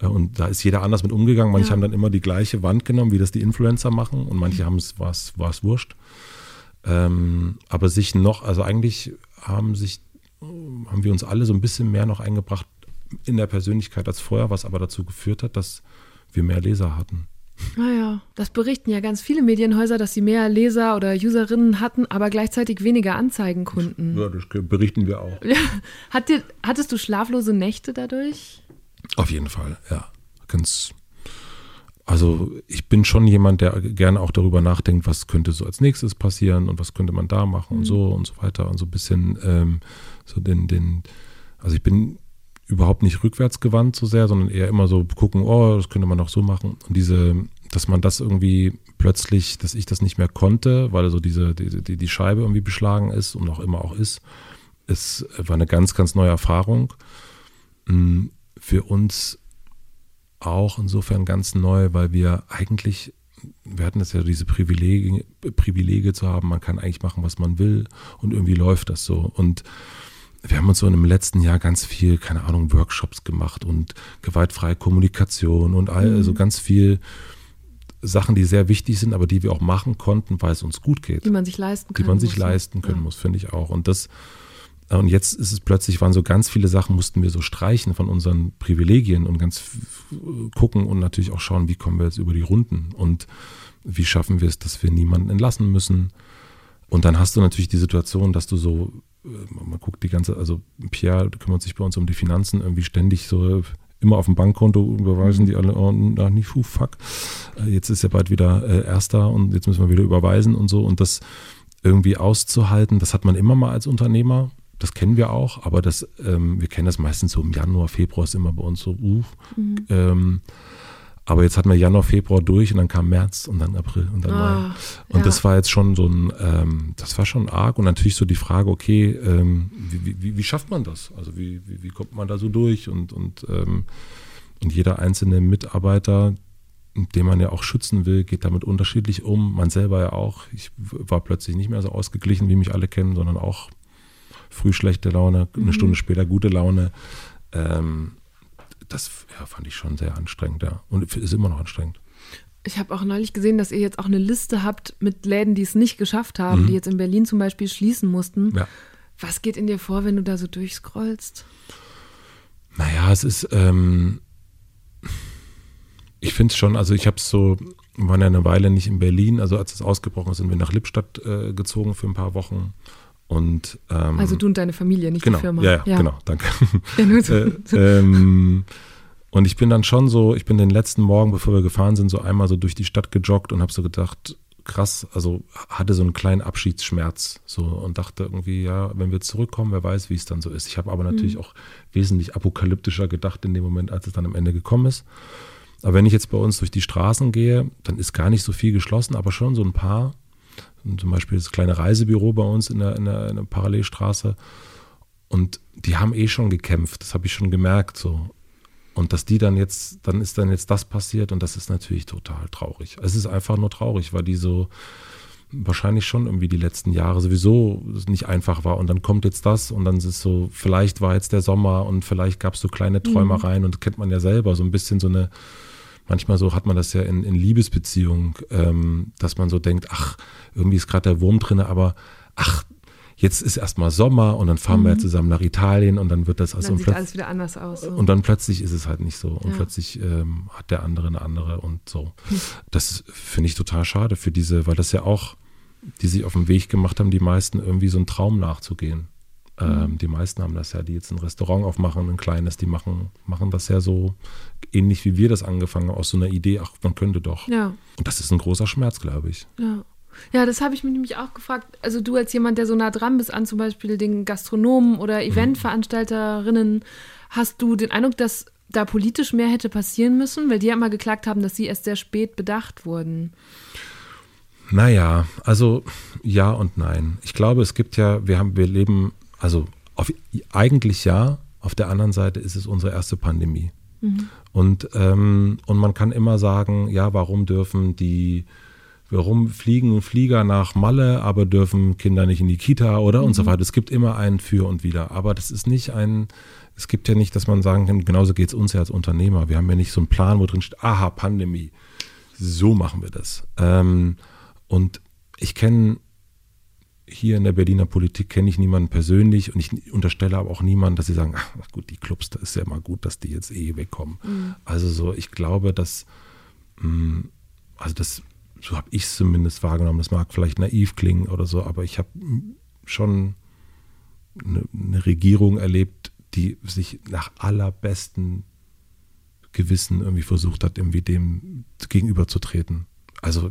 Äh, und da ist jeder anders mit umgegangen. Manche ja. haben dann immer die gleiche Wand genommen, wie das die Influencer machen, und manche haben es, war es, war es wurscht. Ähm, aber sich noch, also eigentlich haben sich, haben wir uns alle so ein bisschen mehr noch eingebracht in der Persönlichkeit als vorher, was aber dazu geführt hat, dass wir mehr Leser hatten. Naja, das berichten ja ganz viele Medienhäuser, dass sie mehr Leser oder Userinnen hatten, aber gleichzeitig weniger Anzeigenkunden. Ja, das berichten wir auch. Ja. Hat dir, hattest du schlaflose Nächte dadurch? Auf jeden Fall, ja. Ganz. Also ich bin schon jemand, der gerne auch darüber nachdenkt, was könnte so als nächstes passieren und was könnte man da machen mhm. und so und so weiter und so ein bisschen ähm, so den, den, also ich bin überhaupt nicht rückwärts gewandt so sehr, sondern eher immer so gucken, oh, das könnte man noch so machen. Und diese, dass man das irgendwie plötzlich, dass ich das nicht mehr konnte, weil so diese, die, die, die Scheibe irgendwie beschlagen ist und auch immer auch ist, es war eine ganz, ganz neue Erfahrung. Mm, für uns auch insofern ganz neu, weil wir eigentlich, wir hatten es ja diese Privilegien, Privilege zu haben, man kann eigentlich machen, was man will und irgendwie läuft das so. Und wir haben uns so in dem letzten Jahr ganz viel, keine Ahnung, Workshops gemacht und gewaltfreie Kommunikation und all, mhm. also ganz viel Sachen, die sehr wichtig sind, aber die wir auch machen konnten, weil es uns gut geht. Die man sich leisten kann. Die man sich muss. Ne? leisten können ja. muss, finde ich auch. Und das, und jetzt ist es plötzlich, waren so ganz viele Sachen, mussten wir so streichen von unseren Privilegien und ganz gucken und natürlich auch schauen, wie kommen wir jetzt über die Runden und wie schaffen wir es, dass wir niemanden entlassen müssen. Und dann hast du natürlich die Situation, dass du so äh, man guckt die ganze, also Pierre kümmert sich bei uns um die Finanzen irgendwie ständig so immer auf dem Bankkonto überweisen die alle, oh, na, nicht, fuh, fuck. Äh, jetzt ist ja bald wieder äh, Erster und jetzt müssen wir wieder überweisen und so. Und das irgendwie auszuhalten, das hat man immer mal als Unternehmer. Das kennen wir auch, aber das, ähm, wir kennen das meistens so im Januar, Februar ist immer bei uns so, uh, mhm. ähm, aber jetzt hatten wir Januar, Februar durch und dann kam März und dann April und dann ah, Mai. Und ja. das war jetzt schon so ein, ähm, das war schon arg und natürlich so die Frage, okay, ähm, wie, wie, wie, schafft man das? Also wie, wie, wie kommt man da so durch? Und, und, ähm, und jeder einzelne Mitarbeiter, den man ja auch schützen will, geht damit unterschiedlich um. Man selber ja auch. Ich war plötzlich nicht mehr so ausgeglichen, wie mich alle kennen, sondern auch früh schlechte Laune, eine mhm. Stunde später gute Laune. Ähm, das ja, fand ich schon sehr anstrengend, ja. Und ist immer noch anstrengend. Ich habe auch neulich gesehen, dass ihr jetzt auch eine Liste habt mit Läden, die es nicht geschafft haben, mhm. die jetzt in Berlin zum Beispiel schließen mussten. Ja. Was geht in dir vor, wenn du da so durchscrollst? Naja, es ist, ähm, ich finde es schon, also ich habe es so, wir waren ja eine Weile nicht in Berlin, also als es ausgebrochen ist, sind wir nach Lippstadt äh, gezogen für ein paar Wochen. Und, ähm, also du und deine Familie, nicht genau, die Firma. Ja, ja, ja. genau, danke. [laughs] Ja, nur so. äh, ähm, und ich bin dann schon so, ich bin den letzten Morgen, bevor wir gefahren sind, so einmal so durch die Stadt gejoggt und habe so gedacht, krass, also hatte so einen kleinen Abschiedsschmerz so und dachte irgendwie, ja, wenn wir zurückkommen, wer weiß, wie es dann so ist. Ich habe aber natürlich mhm. auch wesentlich apokalyptischer gedacht in dem Moment, als es dann am Ende gekommen ist. Aber wenn ich jetzt bei uns durch die Straßen gehe, dann ist gar nicht so viel geschlossen, aber schon so ein paar zum Beispiel das kleine Reisebüro bei uns in der, in der, in der Parallelstraße. Und die haben eh schon gekämpft, das habe ich schon gemerkt so. Und dass die dann jetzt, dann ist dann jetzt das passiert und das ist natürlich total traurig. Es ist einfach nur traurig, weil die so wahrscheinlich schon irgendwie die letzten Jahre sowieso nicht einfach war. Und dann kommt jetzt das und dann ist es so, vielleicht war jetzt der Sommer und vielleicht gab es so kleine Träumereien mhm. und kennt man ja selber, so ein bisschen so eine manchmal so hat man das ja in, in Liebesbeziehungen, ähm, dass man so denkt, ach, irgendwie ist gerade der Wurm drin, aber ach, jetzt ist erstmal Sommer und dann fahren mhm. wir zusammen nach Italien und dann wird das also dann sieht alles wieder anders aus. So. Und dann plötzlich ist es halt nicht so und ja. plötzlich ähm, hat der andere eine andere und so. Hm. Das finde ich total schade für diese, weil das ja auch, die sich auf den Weg gemacht haben, die meisten irgendwie so einen Traum nachzugehen. Ähm, die meisten haben das ja, die jetzt ein Restaurant aufmachen, ein kleines, die machen, machen das ja so ähnlich wie wir das angefangen haben, aus so einer Idee, ach, man könnte doch. Ja. Und das ist ein großer Schmerz, glaube ich. Ja. Ja, das habe ich mich nämlich auch gefragt. Also du als jemand, der so nah dran bist an zum Beispiel den Gastronomen oder mhm. Eventveranstalterinnen, hast du den Eindruck, dass da politisch mehr hätte passieren müssen? Weil die ja immer geklagt haben, dass sie erst sehr spät bedacht wurden. Naja, also ja und nein. Ich glaube, es gibt ja, wir haben, wir leben also auf, eigentlich ja, auf der anderen Seite ist es unsere erste Pandemie. Mhm. Und, ähm, und man kann immer sagen, ja, warum dürfen die, warum fliegen Flieger nach Malle, aber dürfen Kinder nicht in die Kita oder mhm. und so mhm. weiter. Es gibt immer ein Für und Wider. Aber das ist nicht ein, es gibt ja nicht, dass man sagen kann, genauso geht es uns ja als Unternehmer. Wir haben ja nicht so einen Plan, wo drin steht, aha, Pandemie. So machen wir das. Ähm, und ich kenne hier in der Berliner Politik kenne ich niemanden persönlich und ich unterstelle aber auch niemanden, dass sie sagen, ach gut, die Clubs, da ist ja immer gut, dass die jetzt eh wegkommen. Mhm. Also so, ich glaube, dass, mm, also das, so habe ich es zumindest wahrgenommen, das mag vielleicht naiv klingen oder so, aber ich habe schon eine, eine Regierung erlebt, die sich nach allerbesten Gewissen irgendwie versucht hat, irgendwie dem gegenüberzutreten. Also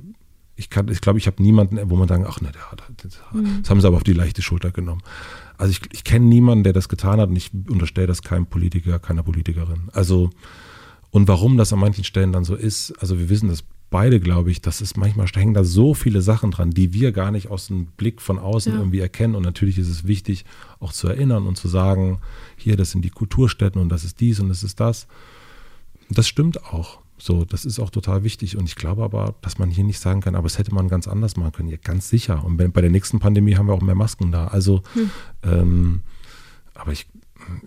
ich kann, ich glaube, ich habe niemanden, wo man sagen, ach ne, der hat, das, mhm. das haben sie aber auf die leichte Schulter genommen. Also ich, ich kenne niemanden, der das getan hat und ich unterstelle das keinem Politiker, keiner Politikerin. Also und warum das an manchen Stellen dann so ist, also wir wissen das beide, glaube ich, dass es manchmal hängen da so viele Sachen dran, die wir gar nicht aus dem Blick von außen ja. irgendwie erkennen. Und natürlich ist es wichtig, auch zu erinnern und zu sagen, hier, das sind die Kulturstätten und das ist dies und das ist das. Das stimmt auch. So, das ist auch total wichtig. Und ich glaube aber, dass man hier nicht sagen kann, aber es hätte man ganz anders machen können. Ja, ganz sicher. Und bei der nächsten Pandemie haben wir auch mehr Masken da. Also, hm. ähm, aber ich,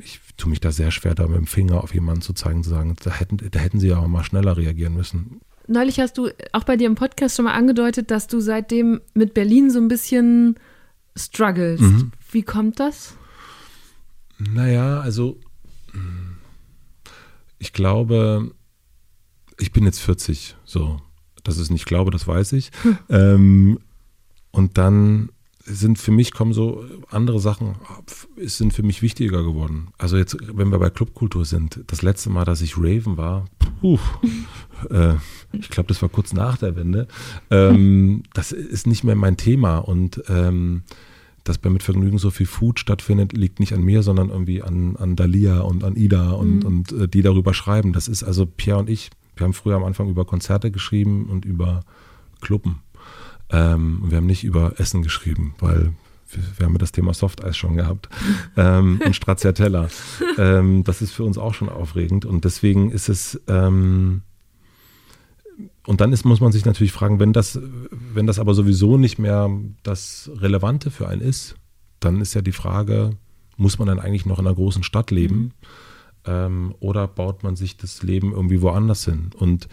ich tue mich da sehr schwer, da mit dem Finger auf jemanden zu zeigen, zu sagen, da hätten, da hätten sie ja auch mal schneller reagieren müssen. Neulich hast du auch bei dir im Podcast schon mal angedeutet, dass du seitdem mit Berlin so ein bisschen strugglest. Mhm. Wie kommt das? Naja, also ich glaube, ich bin jetzt 40, so. Das ist nicht glaube, das weiß ich. Hm. Ähm, und dann sind für mich, kommen so andere Sachen, sind für mich wichtiger geworden. Also jetzt, wenn wir bei Clubkultur sind, das letzte Mal, dass ich Raven war, puh, [laughs] äh, ich glaube, das war kurz nach der Wende, ähm, [laughs] das ist nicht mehr mein Thema und ähm, dass bei Mitvergnügen so viel Food stattfindet, liegt nicht an mir, sondern irgendwie an, an Dalia und an Ida und, mhm. und äh, die darüber schreiben. Das ist also Pierre und ich, wir haben früher am Anfang über Konzerte geschrieben und über Clubben. Ähm, wir haben nicht über Essen geschrieben, weil wir, wir haben ja das Thema Softeis schon gehabt [laughs] ähm, und Stracciatella. ähm, das ist für uns auch schon aufregend und deswegen ist es ähm, und dann ist, muss man sich natürlich fragen, wenn das, wenn das aber sowieso nicht mehr das Relevante für einen ist, dann ist ja die Frage, muss man dann eigentlich noch in einer großen Stadt leben mhm. Ähm, oder baut man sich das Leben irgendwie woanders hin? Und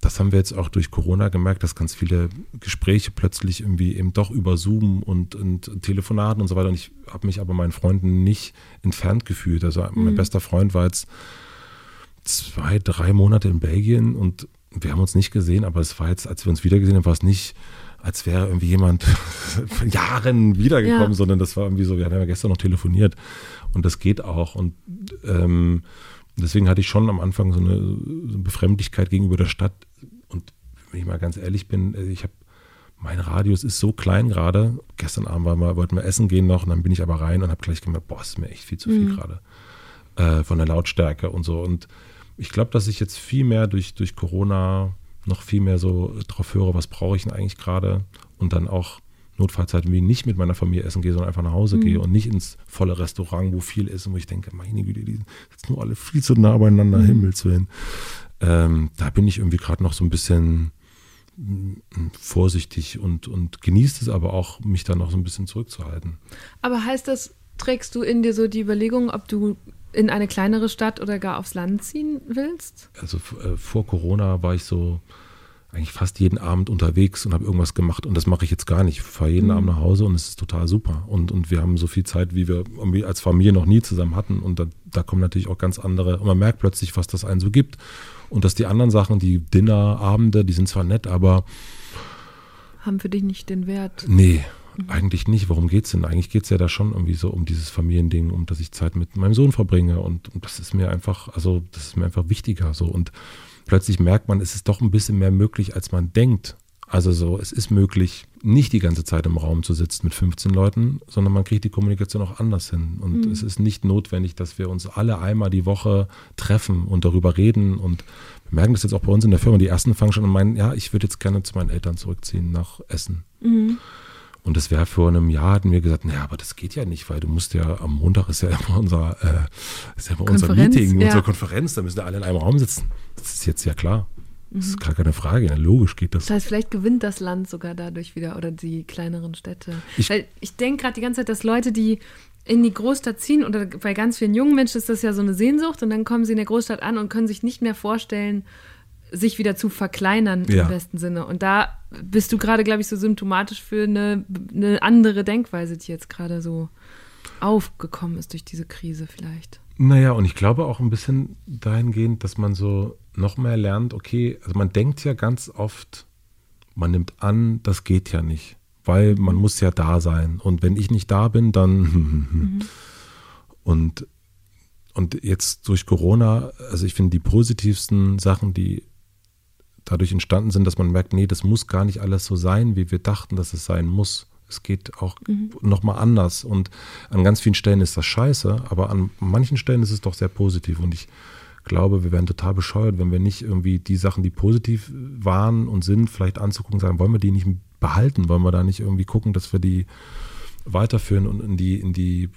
das haben wir jetzt auch durch Corona gemerkt, dass ganz viele Gespräche plötzlich irgendwie eben doch über Zoom und, und Telefonaten und so weiter. Und ich habe mich aber meinen Freunden nicht entfernt gefühlt. Also mhm. mein bester Freund war jetzt zwei, drei Monate in Belgien und wir haben uns nicht gesehen, aber es war jetzt, als wir uns wiedergesehen haben, war es nicht, als wäre irgendwie jemand [laughs] von Jahren wiedergekommen, ja. sondern das war irgendwie so, wir haben ja gestern noch telefoniert und das geht auch. Und ähm, deswegen hatte ich schon am Anfang so eine, so eine Befremdlichkeit gegenüber der Stadt. Und wenn ich mal ganz ehrlich bin, äh, ich habe mein Radius ist so klein gerade. Gestern Abend war mal, wollten wir essen gehen noch und dann bin ich aber rein und habe gleich gemerkt, boah, ist mir echt viel zu viel mhm. gerade äh, von der Lautstärke und so. Und ich glaube, dass ich jetzt viel mehr durch, durch Corona noch viel mehr so drauf höre, was brauche ich denn eigentlich gerade und dann auch Notfallzeiten wie nicht mit meiner Familie essen gehe, sondern einfach nach Hause mhm. gehe und nicht ins volle Restaurant, wo viel ist und wo ich denke, meine Güte, die sind nur alle viel zu nah beieinander, mhm. Himmels Willen. Ähm, da bin ich irgendwie gerade noch so ein bisschen mm, vorsichtig und, und genießt es aber auch, mich dann noch so ein bisschen zurückzuhalten. Aber heißt das, trägst du in dir so die Überlegung, ob du in eine kleinere Stadt oder gar aufs Land ziehen willst? Also äh, vor Corona war ich so eigentlich fast jeden Abend unterwegs und habe irgendwas gemacht und das mache ich jetzt gar nicht. Ich fahre jeden mhm. Abend nach Hause und es ist total super. Und, und wir haben so viel Zeit, wie wir als Familie noch nie zusammen hatten. Und da, da kommen natürlich auch ganz andere, und man merkt plötzlich, was das einen so gibt. Und dass die anderen Sachen, die Dinner, Abende, die sind zwar nett, aber haben für dich nicht den Wert. Nee. Eigentlich nicht. Worum geht es denn? Eigentlich geht es ja da schon irgendwie so um dieses Familiending, um dass ich Zeit mit meinem Sohn verbringe. Und, und, das ist mir einfach, also das ist mir einfach wichtiger. So. Und plötzlich merkt man, es ist doch ein bisschen mehr möglich, als man denkt. Also so, es ist möglich, nicht die ganze Zeit im Raum zu sitzen mit 15 Leuten, sondern man kriegt die Kommunikation auch anders hin. Und mhm. es ist nicht notwendig, dass wir uns alle einmal die Woche treffen und darüber reden. Und wir merken das jetzt auch bei uns in der Firma. Die ersten fangen schon an meinen, ja, ich würde jetzt gerne zu meinen Eltern zurückziehen nach Essen. Mhm. Und das wäre vor einem Jahr, hatten wir gesagt, naja, aber das geht ja nicht, weil du musst ja, am Montag ist ja immer unser, äh, ist ja immer unser Meeting, ja. unsere Konferenz, da müssen wir alle in einem Raum sitzen. Das ist jetzt ja klar. Das ist mhm. gar keine Frage. Ja, logisch geht das. Das heißt, vielleicht gewinnt das Land sogar dadurch wieder oder die kleineren Städte. Ich, ich denke gerade die ganze Zeit, dass Leute, die in die Großstadt ziehen oder bei ganz vielen jungen Menschen ist das ja so eine Sehnsucht und dann kommen sie in der Großstadt an und können sich nicht mehr vorstellen, sich wieder zu verkleinern ja. im besten Sinne. Und da bist du gerade, glaube ich, so symptomatisch für eine, eine andere Denkweise, die jetzt gerade so aufgekommen ist durch diese Krise vielleicht. Naja, und ich glaube auch ein bisschen dahingehend, dass man so noch mehr lernt, okay, also man denkt ja ganz oft, man nimmt an, das geht ja nicht, weil man muss ja da sein. Und wenn ich nicht da bin, dann [laughs] mhm. und und jetzt durch Corona, also ich finde die positivsten Sachen, die dadurch entstanden sind, dass man merkt, nee, das muss gar nicht alles so sein, wie wir dachten, dass es sein muss. Es geht auch mhm. nochmal anders. Und an ganz vielen Stellen ist das scheiße, aber an manchen Stellen ist es doch sehr positiv. Und ich glaube, wir wären total bescheuert, wenn wir nicht irgendwie die Sachen, die positiv waren und sind, vielleicht anzugucken, sagen, wollen wir die nicht behalten? Wollen wir da nicht irgendwie gucken, dass wir die weiterführen und in die, in die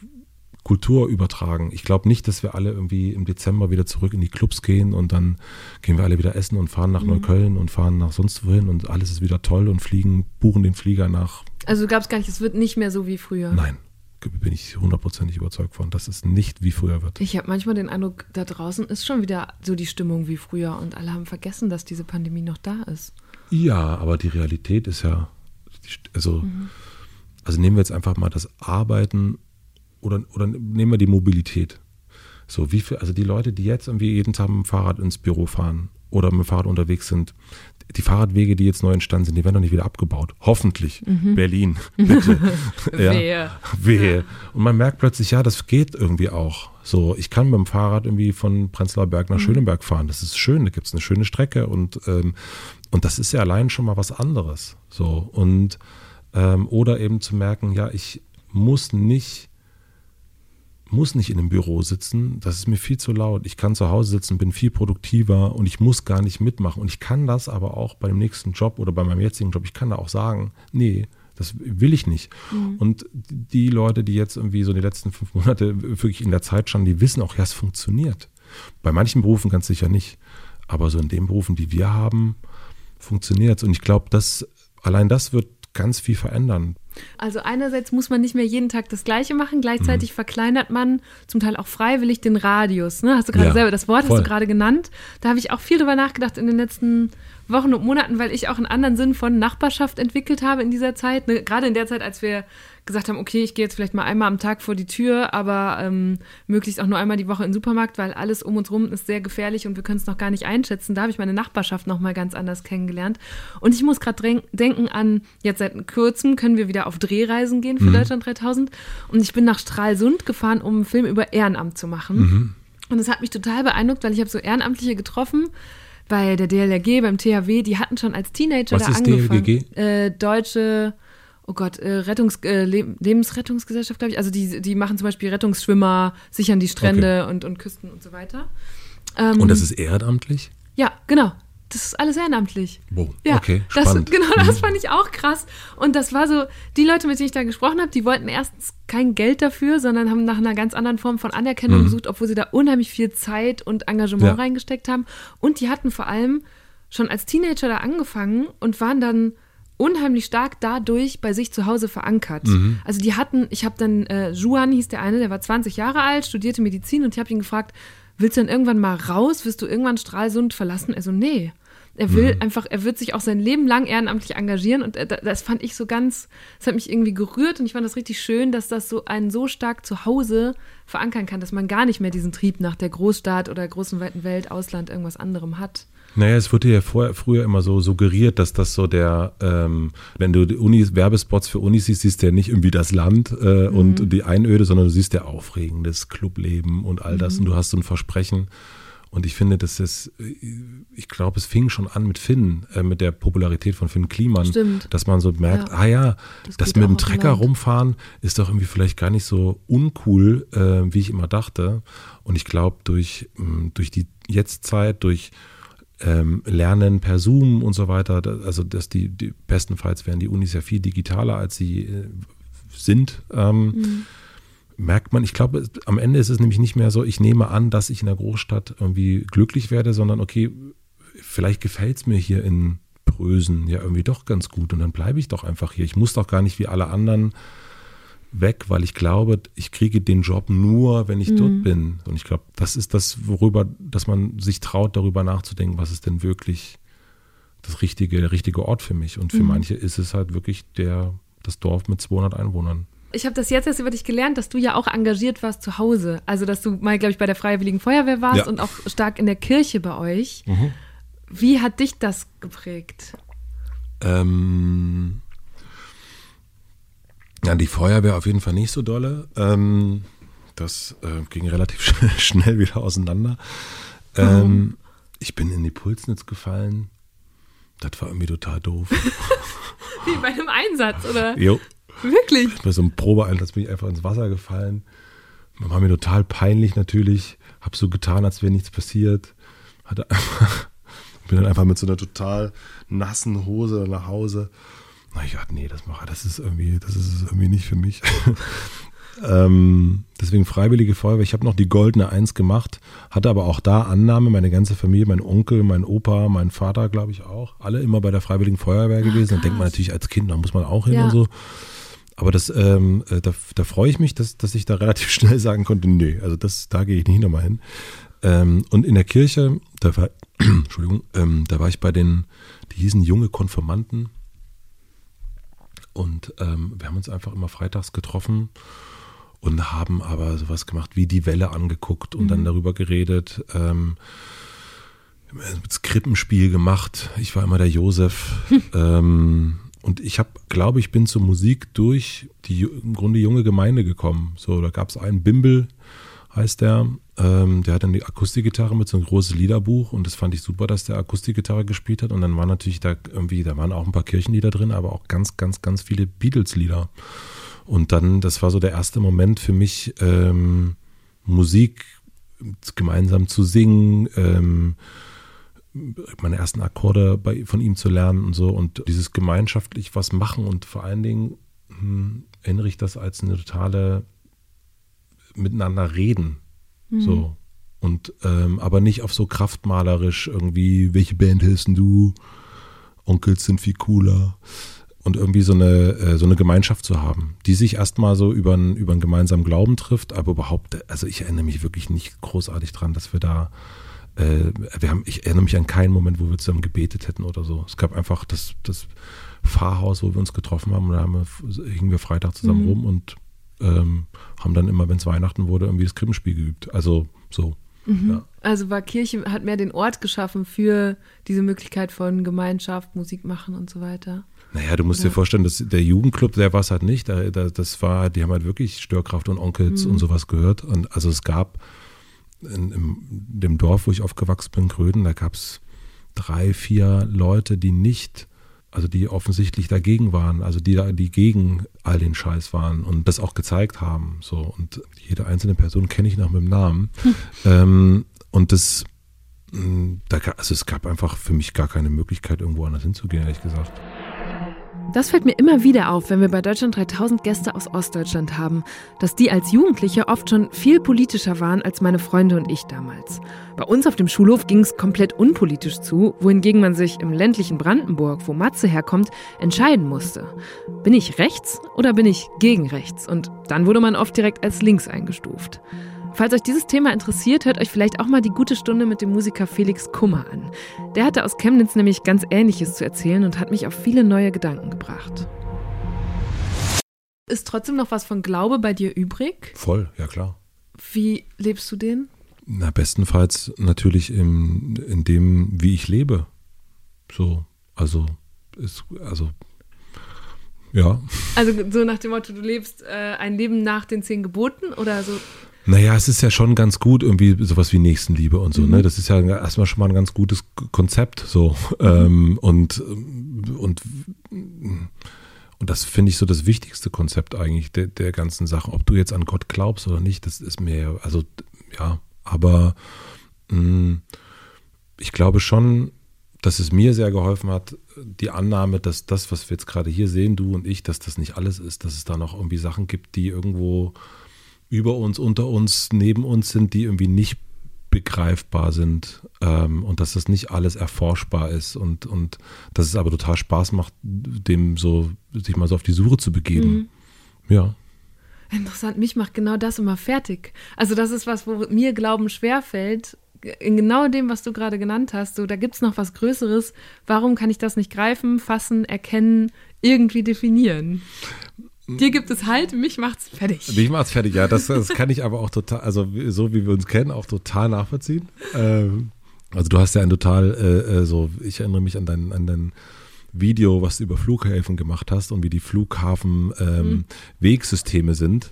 Kultur übertragen. Ich glaube nicht, dass wir alle irgendwie im Dezember wieder zurück in die Clubs gehen und dann gehen wir alle wieder essen und fahren nach mhm. Neukölln und fahren nach sonst wohin und alles ist wieder toll und fliegen, buchen den Flieger nach. Also gab es gar nicht, es wird nicht mehr so wie früher. Nein, bin ich hundertprozentig überzeugt von, dass es nicht wie früher wird. Ich habe manchmal den Eindruck, da draußen ist schon wieder so die Stimmung wie früher und alle haben vergessen, dass diese Pandemie noch da ist. Ja, aber die Realität ist ja, also, mhm. also nehmen wir jetzt einfach mal das Arbeiten oder, oder nehmen wir die Mobilität. So, wie viel, also die Leute, die jetzt irgendwie jeden Tag mit dem Fahrrad ins Büro fahren oder mit dem Fahrrad unterwegs sind, die Fahrradwege, die jetzt neu entstanden sind, die werden doch nicht wieder abgebaut. Hoffentlich. Berlin, [laughs] bitte. ja. Wehe. Wehe. Und man merkt plötzlich, ja, das geht irgendwie auch. So, ich kann mit dem Fahrrad irgendwie von Prenzlauer Berg nach Schöneberg fahren. Das ist schön, da gibt es eine schöne Strecke und, ähm, und das ist ja allein schon mal was anderes. So, und ähm, oder eben zu merken, ja, ich muss nicht muss nicht in einem Büro sitzen, das ist mir viel zu laut. Ich kann zu Hause sitzen, bin viel produktiver und ich muss gar nicht mitmachen. Und ich kann das aber auch bei dem nächsten Job oder bei meinem jetzigen Job, ich kann da auch sagen, nee, das will ich nicht. Und die Leute, die jetzt irgendwie so die letzten fünf Monate wirklich in der Zeit standen, die wissen auch, ja, es funktioniert. Bei manchen Berufen ganz sicher nicht. Aber so in den Berufen, die wir haben, funktioniert es. Und ich glaube, das, allein das wird ganz viel verändern. Also einerseits muss man nicht mehr jeden Tag das Gleiche machen, gleichzeitig verkleinert man zum Teil auch freiwillig den Radius. Ne? Hast du gerade Ja, selber, das Wort voll. hast du gerade genannt. Da habe ich auch viel drüber nachgedacht in den letzten Wochen und Monaten, weil ich auch einen anderen Sinn von Nachbarschaft entwickelt habe in dieser Zeit. Ne? Gerade in der Zeit, als wir gesagt haben, okay, ich gehe jetzt vielleicht mal einmal am Tag vor die Tür, aber ähm, möglichst auch nur einmal die Woche in den Supermarkt, weil alles um uns rum ist sehr gefährlich und wir können es noch gar nicht einschätzen. Da habe ich meine Nachbarschaft noch mal ganz anders kennengelernt. Und ich muss gerade denken an, jetzt seit kurzem können wir wieder auf Drehreisen gehen für Deutschland 3000 und ich bin nach Stralsund gefahren, um einen Film über Ehrenamt zu machen. Und es hat mich total beeindruckt, weil ich habe so Ehrenamtliche getroffen bei der DLRG, beim THW, die hatten schon als Teenager Was da ist angefangen. DLRG? Äh, Deutsche, oh Gott, äh, Rettungs, äh, Le Lebensrettungsgesellschaft, glaube ich. Also die, die machen zum Beispiel Rettungsschwimmer, sichern die Strände und, und Küsten und so weiter. Ähm, Und das ist ehrenamtlich? ja, genau. Das ist alles ehrenamtlich. Wow, Ja, okay, das, [laughs] genau, Mhm. das fand ich auch krass. Und das war so, die Leute, mit denen ich da gesprochen habe, die wollten erstens kein Geld dafür, sondern haben nach einer ganz anderen Form von Anerkennung gesucht, obwohl sie da unheimlich viel Zeit und Engagement Mhm. Ja. reingesteckt haben. Und die hatten vor allem schon als Teenager da angefangen und waren dann unheimlich stark dadurch bei sich zu Hause verankert. Mhm. Also die hatten, ich habe dann, äh, Juan hieß der eine, der war 20 Jahre alt, studierte Medizin und ich habe ihn gefragt, willst du denn irgendwann mal raus? Wirst du irgendwann Stralsund verlassen? Also nee. Er will Mhm. einfach, er wird sich auch sein Leben lang ehrenamtlich engagieren und äh, da- das fand ich so ganz, das hat mich irgendwie gerührt und ich fand das richtig schön, dass das so einen so stark zu Hause verankern kann, dass man gar nicht mehr diesen Trieb nach der Großstadt oder großen weiten Welt, Ausland, irgendwas anderem hat. Naja, es wurde ja vorher, früher immer so suggeriert, dass das so der, ähm, wenn du die Unis, Werbespots für Unis siehst, siehst du ja nicht irgendwie das Land äh, und die Einöde, sondern du siehst ja aufregendes Clubleben und all das und du hast so ein Versprechen. Und ich finde, das ist, äh, ich glaube, es fing schon an mit Finn, äh, mit der Popularität von Finn Kliman, Stimmt. dass man so merkt, Ja. ah ja, Das das, mit dem Trecker rumfahren ist doch irgendwie vielleicht gar nicht so uncool, äh, wie ich immer dachte. Und ich glaube, durch, mh, durch die Jetztzeit, durch ähm, Lernen per Zoom und so weiter, also dass die, die bestenfalls werden die Unis ja viel digitaler, als sie äh, sind, ähm, merkt man, ich glaube, am Ende ist es nämlich nicht mehr so, ich nehme an, dass ich in der Großstadt irgendwie glücklich werde, sondern okay, vielleicht gefällt es mir hier in Prösen ja irgendwie doch ganz gut und dann bleibe ich doch einfach hier. Ich muss doch gar nicht wie alle anderen weg, weil ich glaube, ich kriege den Job nur, wenn ich dort bin. Und ich glaube, das ist das, worüber, dass man sich traut, darüber nachzudenken, was ist denn wirklich das richtige, der richtige Ort für mich. Und für manche ist es halt wirklich der, das Dorf mit 200 Einwohnern. Ich habe das jetzt erst über dich gelernt, dass du ja auch engagiert warst zu Hause. Also, dass du mal, glaube ich, bei der Freiwilligen Feuerwehr warst Ja. und auch stark in der Kirche bei euch. Wie hat dich das geprägt? Ähm, ja, die Feuerwehr auf jeden Fall nicht so dolle. Ähm, das äh, ging relativ [laughs] sch- schnell wieder auseinander. Ähm, ich bin in die Pulsnitz gefallen. Das war irgendwie total doof. [laughs] Wie bei einem Einsatz, oder? jo. Wirklich? Bei so einem Probeeinsatz bin ich einfach ins Wasser gefallen. War mir total peinlich natürlich. Hab so getan, als wäre nichts passiert. Hatte [laughs] einfach, bin dann einfach mit so einer total nassen Hose nach Hause. Na, ich dachte, nee, das mache das ist irgendwie, das ist irgendwie nicht für mich. [laughs] ähm, deswegen Freiwillige Feuerwehr. Ich habe noch die goldene Eins gemacht, hatte aber auch da Annahme, meine ganze Familie, mein Onkel, mein Opa, mein Vater, glaube ich auch, alle immer bei der Freiwilligen Feuerwehr gewesen. Da denkt man natürlich als Kind, da muss man auch hin Ja. und so. Aber das, ähm, äh, da, da freue ich mich, dass, dass ich da [laughs] relativ schnell sagen konnte, nee, also das, da gehe ich nicht nochmal hin. Ähm, und in der Kirche, da war, [clears throat] Entschuldigung, ähm, da war ich bei den, die hießen junge Konfirmanden. Und ähm, wir haben uns einfach immer freitags getroffen und haben aber sowas gemacht wie die Welle angeguckt und dann darüber geredet. Ähm, das Krippenspiel gemacht. Ich war immer der Josef. [laughs] ähm, und ich habe, glaube ich, bin zur Musik durch die im Grunde junge Gemeinde gekommen. So, da gab es einen Bimbel, heißt der. Ähm, der hat dann die Akustikgitarre mit so einem großes Liederbuch und das fand ich super, dass der Akustikgitarre gespielt hat. Und dann waren natürlich da irgendwie, da waren auch ein paar Kirchenlieder drin, aber auch ganz, ganz, ganz viele Beatles-Lieder. Und dann, das war so der erste Moment für mich, ähm, Musik gemeinsam zu singen, ähm, meine ersten Akkorde bei, von ihm zu lernen und so und dieses gemeinschaftlich was machen und vor allen Dingen hm, erinnere ich das als eine totale miteinander reden. Mhm. So. Und ähm, aber nicht auf so kraftmalerisch irgendwie, welche Band hältst du? Onkels sind viel cooler. Und irgendwie so eine, äh, so eine Gemeinschaft zu haben, die sich erstmal so über, ein, über einen gemeinsamen Glauben trifft, aber überhaupt, also ich erinnere mich wirklich nicht großartig dran, dass wir da äh, wir haben, ich erinnere mich an keinen Moment, wo wir zusammen gebetet hätten oder so. Es gab einfach das, das Pfarrhaus, wo wir uns getroffen haben und da haben wir, hingen wir Freitag zusammen mhm. rum und ähm, haben dann immer, wenn es Weihnachten wurde, irgendwie das Krippenspiel geübt. Also so. Mhm. Ja. Also war Kirche, hat mehr den Ort geschaffen für diese Möglichkeit von Gemeinschaft, Musik machen und so weiter. Naja, du musst ja. dir vorstellen, dass der Jugendclub, der war es halt nicht. Da, da, das war, die haben halt wirklich Störkraft und Onkels mhm. und sowas gehört. Und also es gab in, in dem Dorf, wo ich aufgewachsen bin, Gröden, da gab es drei, vier Leute, die nicht, also die offensichtlich dagegen waren, also die, die gegen all den Scheiß waren und das auch gezeigt haben. So. Und jede einzelne Person kenne ich noch mit dem Namen. Hm. [laughs] Ähm, und das, da, also es gab einfach für mich gar keine Möglichkeit, irgendwo anders hinzugehen, ehrlich gesagt. Das fällt mir immer wieder auf, wenn wir bei Deutschland 3000 Gäste aus Ostdeutschland haben, dass die als Jugendliche oft schon viel politischer waren als meine Freunde und ich damals. Bei uns auf dem Schulhof ging es komplett unpolitisch zu, wohingegen man sich im ländlichen Brandenburg, wo Matze herkommt, entscheiden musste. Bin ich rechts oder bin ich gegen rechts? Und dann wurde man oft direkt als links eingestuft. Falls euch dieses Thema interessiert, hört euch vielleicht auch mal die gute Stunde mit dem Musiker Felix Kummer an. Der hatte aus Chemnitz nämlich ganz Ähnliches zu erzählen und hat mich auf viele neue Gedanken gebracht. Ist trotzdem noch was von Glaube bei dir übrig? Voll, ja klar. Wie lebst du den? Na, bestenfalls natürlich im, in dem, wie ich lebe. So, also, ist, also, ja. Also so nach dem Motto, du lebst äh, ein Leben nach den zehn Geboten oder so? Naja, es ist ja schon ganz gut, irgendwie sowas wie Nächstenliebe und so, ne? mhm. ne? Das ist ja erstmal schon mal ein ganz gutes Konzept, so. Mhm. Ähm, und, und, und das finde ich so das wichtigste Konzept eigentlich der, der ganzen Sache. Ob du jetzt an Gott glaubst oder nicht, das ist mir, also, ja, aber mh, mm, ich glaube schon, dass es mir sehr geholfen hat, die Annahme, dass das, was wir jetzt gerade hier sehen, du und ich, dass das nicht alles ist, dass es da noch irgendwie Sachen gibt, die irgendwo über uns, unter uns, neben uns sind, die irgendwie nicht begreifbar sind ähm, und dass das nicht alles erforschbar ist und, und dass es aber total Spaß macht, dem so, sich mal so auf die Suche zu begeben. Mhm. Ja. Interessant, mich macht genau das immer fertig. Also das ist was, wo mir Glauben schwerfällt, in genau dem, was du gerade genannt hast. So, da gibt es noch was Größeres. Warum kann ich das nicht greifen, fassen, erkennen, irgendwie definieren? Dir gibt es halt, mich macht's fertig. Mich macht's fertig, ja. Das, das kann ich aber auch total, also so wie wir uns kennen, auch total nachvollziehen. Ähm, also du hast ja ein total, äh, äh, so, ich erinnere mich an dein, an dein Video, was du über Flughäfen gemacht hast und wie die Flughafen ähm, mhm. Sind.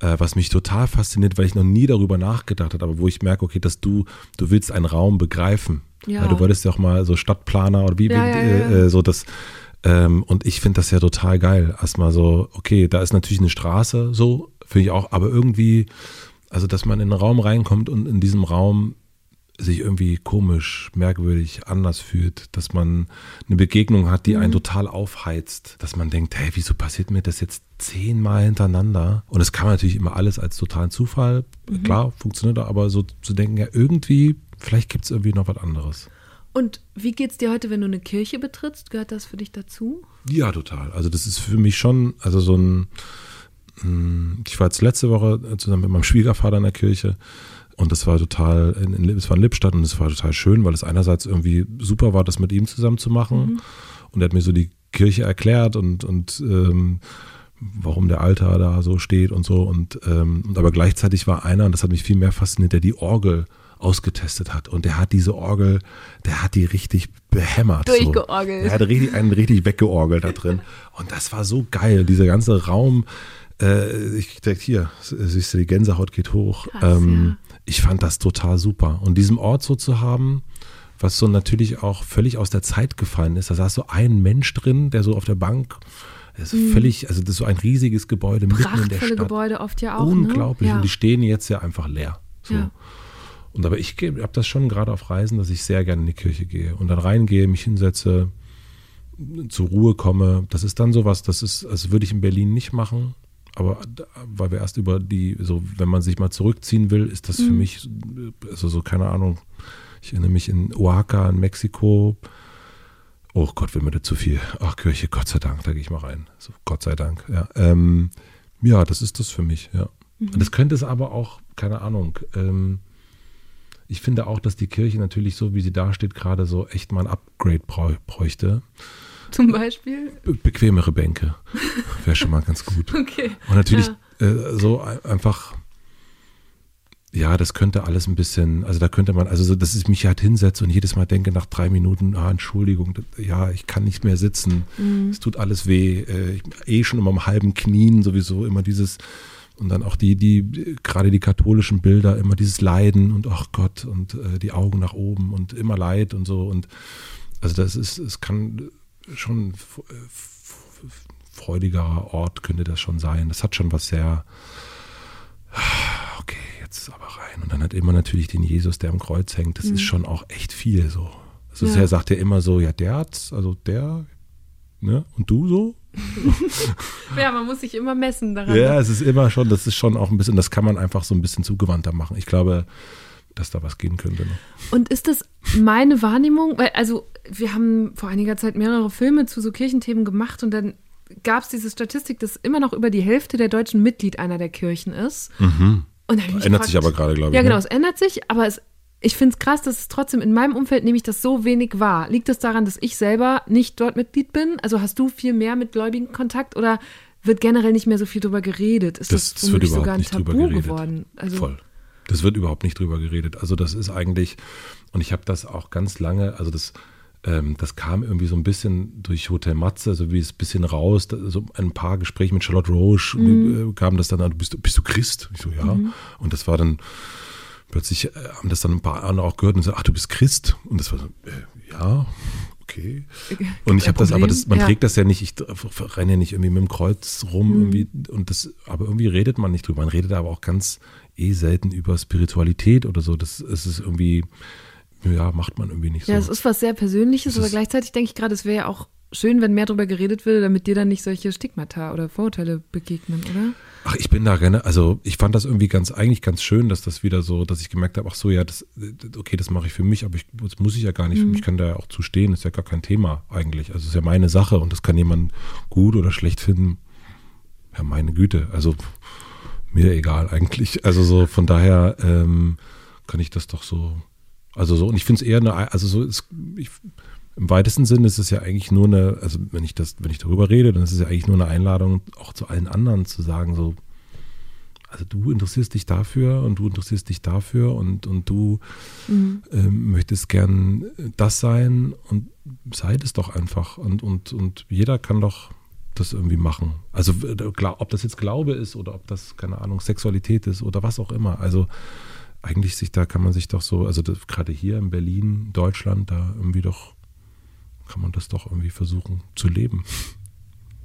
Äh, was mich total fasziniert, weil ich noch nie darüber nachgedacht habe, aber wo ich merke, okay, dass du, du willst einen Raum begreifen. Ja. ja du wolltest ja auch mal so Stadtplaner oder wie, ja, ja, äh, so das ähm, und ich finde das ja total geil. Erstmal so, okay, da ist natürlich eine Straße, so, finde ich auch, aber irgendwie, also dass man in einen Raum reinkommt und in diesem Raum sich irgendwie komisch, merkwürdig, anders fühlt, dass man eine Begegnung hat, die mhm. einen total aufheizt, dass man denkt, hey, wieso passiert mir das jetzt zehnmal hintereinander? Und es kann man natürlich immer alles als totalen Zufall, mhm. klar, funktioniert, aber so zu denken, ja, irgendwie, vielleicht gibt es irgendwie noch was anderes. Und wie geht's dir heute, wenn du eine Kirche betrittst? Gehört das für dich dazu? Ja, total. Also das ist für mich schon, also so ein, hm, ich war jetzt letzte Woche zusammen mit meinem Schwiegervater in der Kirche und das war total, es war in Lippstadt und es war total schön, weil es einerseits irgendwie super war, das mit ihm zusammen zu machen mhm. und er hat mir so die Kirche erklärt und, und ähm, warum der Altar da so steht und so und ähm, aber gleichzeitig war einer, und das hat mich viel mehr fasziniert, der die Orgel ausgetestet hat. Und der hat diese Orgel, der hat die richtig behämmert. Durchgeorgelt. So. Der hat richtig, einen richtig weggeorgelt da drin. Und das war so geil, dieser ganze Raum. Äh, ich denke, hier, siehst du, die Gänsehaut geht hoch. Krass, ähm, Ich fand das total super. Und diesen Ort so zu haben, was so natürlich auch völlig aus der Zeit gefallen ist. Da saß so ein Mensch drin, der so auf der Bank, das ist völlig, also das ist so ein riesiges Gebäude mitten in der Mhm. Stadt. Gebäude oft ja auch. Unglaublich. Ne? Ja. Und die stehen jetzt ja einfach leer. So. Ja. Und aber ich habe das schon gerade auf Reisen, dass ich sehr gerne in die Kirche gehe und dann reingehe, mich hinsetze, zur Ruhe komme. Das ist dann sowas, das ist, das würde ich in Berlin nicht machen. Aber weil wir erst über die, so wenn man sich mal zurückziehen will, ist das für Mhm. mich, also so keine Ahnung. Ich erinnere mich in Oaxaca in Mexiko. Oh Gott, wenn mir das zu viel. Ach Kirche, Gott sei Dank, da gehe ich mal rein. So, Gott sei Dank. Ja, ähm, ja, das ist das für mich. Ja. Und das könnte es aber auch, keine Ahnung. Ähm, ich finde auch, dass die Kirche natürlich so, wie sie dasteht, gerade so echt mal ein Upgrade bräuchte. Zum Beispiel. Be bequemere Bänke. Wäre schon mal ganz gut. [laughs] Okay. Und natürlich Ja. äh, so ein- einfach, ja, das könnte alles ein bisschen, also da könnte man, also so, dass ich mich halt hinsetze und jedes Mal denke nach drei Minuten, ah, Entschuldigung, ja, ich kann nicht mehr sitzen, Mhm. es tut alles weh, äh, ich, eh schon immer am halben Knien sowieso immer dieses, und dann auch die, die, gerade die katholischen Bilder, immer dieses Leiden und ach Gott und äh, die Augen nach oben und immer Leid und so und also das ist, es kann schon f- freudigerer Ort könnte das schon sein. Das hat schon was sehr, okay, jetzt aber rein. Und dann hat immer natürlich den Jesus, der am Kreuz hängt. Das ist schon auch echt viel so. Also Ja. er sagt ja immer so, ja, der hat's, also der, ne, und du so? [laughs] Ja, man muss sich immer messen daran. Ja, es ist immer schon, das ist schon auch ein bisschen, das kann man einfach so ein bisschen zugewandter machen. Ich glaube, dass da was gehen könnte. Ne? Und ist das meine Wahrnehmung? Weil, also, wir haben vor einiger Zeit mehrere Filme zu so Kirchenthemen gemacht und dann gab es diese Statistik, dass immer noch über die Hälfte der Deutschen Mitglied einer der Kirchen ist. Und da hab ich mich Ändert sich gefragt- aber gerade, glaube ich. Ja, genau, Ne? es ändert sich, aber es, ich finde es krass, dass es trotzdem in meinem Umfeld nehme ich das so wenig wahr. Liegt das daran, dass ich selber nicht dort Mitglied bin? Also hast du viel mehr mit Gläubigen Kontakt oder wird generell nicht mehr so viel drüber geredet? Ist das, Das, das wird sogar ein nicht drüber Tabu geworden? Also, Voll. Das wird überhaupt nicht drüber geredet. Also das ist eigentlich, und ich habe das auch ganz lange, also das, ähm, das kam irgendwie so ein bisschen durch Hotel Matze, so wie es ein bisschen raus, so ein paar Gespräche mit Charlotte Roche, die, äh, kam das dann an, bist du, bist du Christ? Ich so, ja. Und das war dann, plötzlich äh, haben das dann ein paar andere auch gehört und so, ach, du bist Christ? Und das war so, äh, ja, okay. Und ich habe das, aber das, man Ja. trägt das ja nicht, ich renne ja nicht irgendwie mit dem Kreuz rum, Mhm. irgendwie, und das, aber irgendwie redet man nicht drüber. Man redet aber auch ganz eh selten über Spiritualität oder so. Das, es ist irgendwie, ja, macht man irgendwie nicht so. Ja, es ist was sehr Persönliches, Es aber gleichzeitig denke ich gerade, es wäre ja auch schön, wenn mehr darüber geredet würde, damit dir dann nicht solche Stigmata oder Vorurteile begegnen, oder? Ach, ich bin da gerne, also ich fand das irgendwie ganz, eigentlich ganz schön, dass das wieder so, dass ich gemerkt habe, ach so, ja, das, okay, das mache ich für mich, aber ich, das muss ich ja gar nicht, Mhm. ich kann da ja auch zu stehen, ist ja gar kein Thema eigentlich. Also es ist ja meine Sache und das kann jemand gut oder schlecht finden. Ja, meine Güte, also mir egal eigentlich. Also so, von daher ähm, kann ich das doch so, also so, und ich finde es eher eine, also so, ist, ich, im weitesten Sinne ist es ja eigentlich nur eine, also wenn ich das, wenn ich darüber rede, dann ist es ja eigentlich nur eine Einladung, auch zu allen anderen zu sagen, so, also du interessierst dich dafür und du interessierst dich dafür und, und du ähm, möchtest gern das sein und sei es doch einfach. Und, und, und jeder kann doch das irgendwie machen. Also äh, klar, ob das jetzt Glaube ist oder ob das, keine Ahnung, Sexualität ist oder was auch immer. Also eigentlich sich, da kann man sich doch so, also gerade hier in Berlin, Deutschland, da irgendwie doch, kann man das doch irgendwie versuchen zu leben.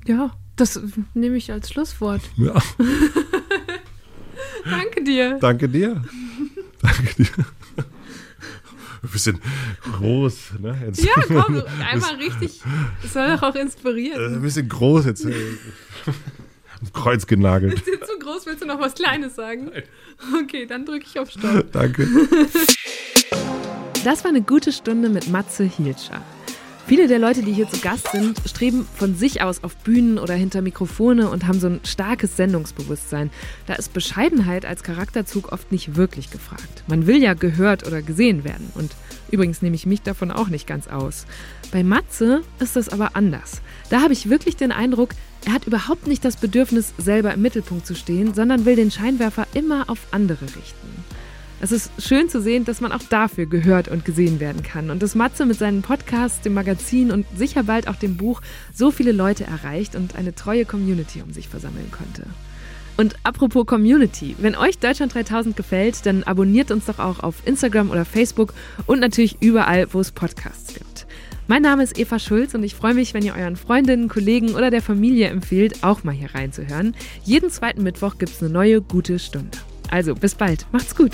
Ja, das nehme ich als Schlusswort. Ja, [laughs] Danke dir. danke dir. danke dir. Ein bisschen groß, ne? Jetzt. Ja, komm, [laughs] einmal richtig. Es soll doch auch Äh, inspirieren. ein bisschen groß jetzt. äh, Kreuz genagelt. Ist [laughs] dir zu groß? Willst du noch was Kleines sagen? Okay, dann drücke ich auf Stopp. Danke. Das war eine gute Stunde mit Matze Hielscher. Viele der Leute, die hier zu Gast sind, streben von sich aus auf Bühnen oder hinter Mikrofone und haben so ein starkes Sendungsbewusstsein. Da ist Bescheidenheit als Charakterzug oft nicht wirklich gefragt. Man will ja gehört oder gesehen werden. Und übrigens nehme ich mich davon auch nicht ganz aus. Bei Matze ist das aber anders. Da habe ich wirklich den Eindruck, er hat überhaupt nicht das Bedürfnis, selber im Mittelpunkt zu stehen, sondern will den Scheinwerfer immer auf andere richten. Es ist schön zu sehen, dass man auch dafür gehört und gesehen werden kann und dass Matze mit seinen Podcasts, dem Magazin und sicher bald auch dem Buch so viele Leute erreicht und eine treue Community um sich versammeln konnte. Und apropos Community, wenn euch Deutschland 3000 gefällt, dann abonniert uns doch auch auf Instagram oder Facebook und natürlich überall, wo es Podcasts gibt. Mein Name ist Eva Schulz und ich freue mich, wenn ihr euren Freundinnen, Kollegen oder der Familie empfehlt, auch mal hier reinzuhören. Jeden zweiten Mittwoch gibt es eine neue gute Stunde. Also bis bald, macht's gut.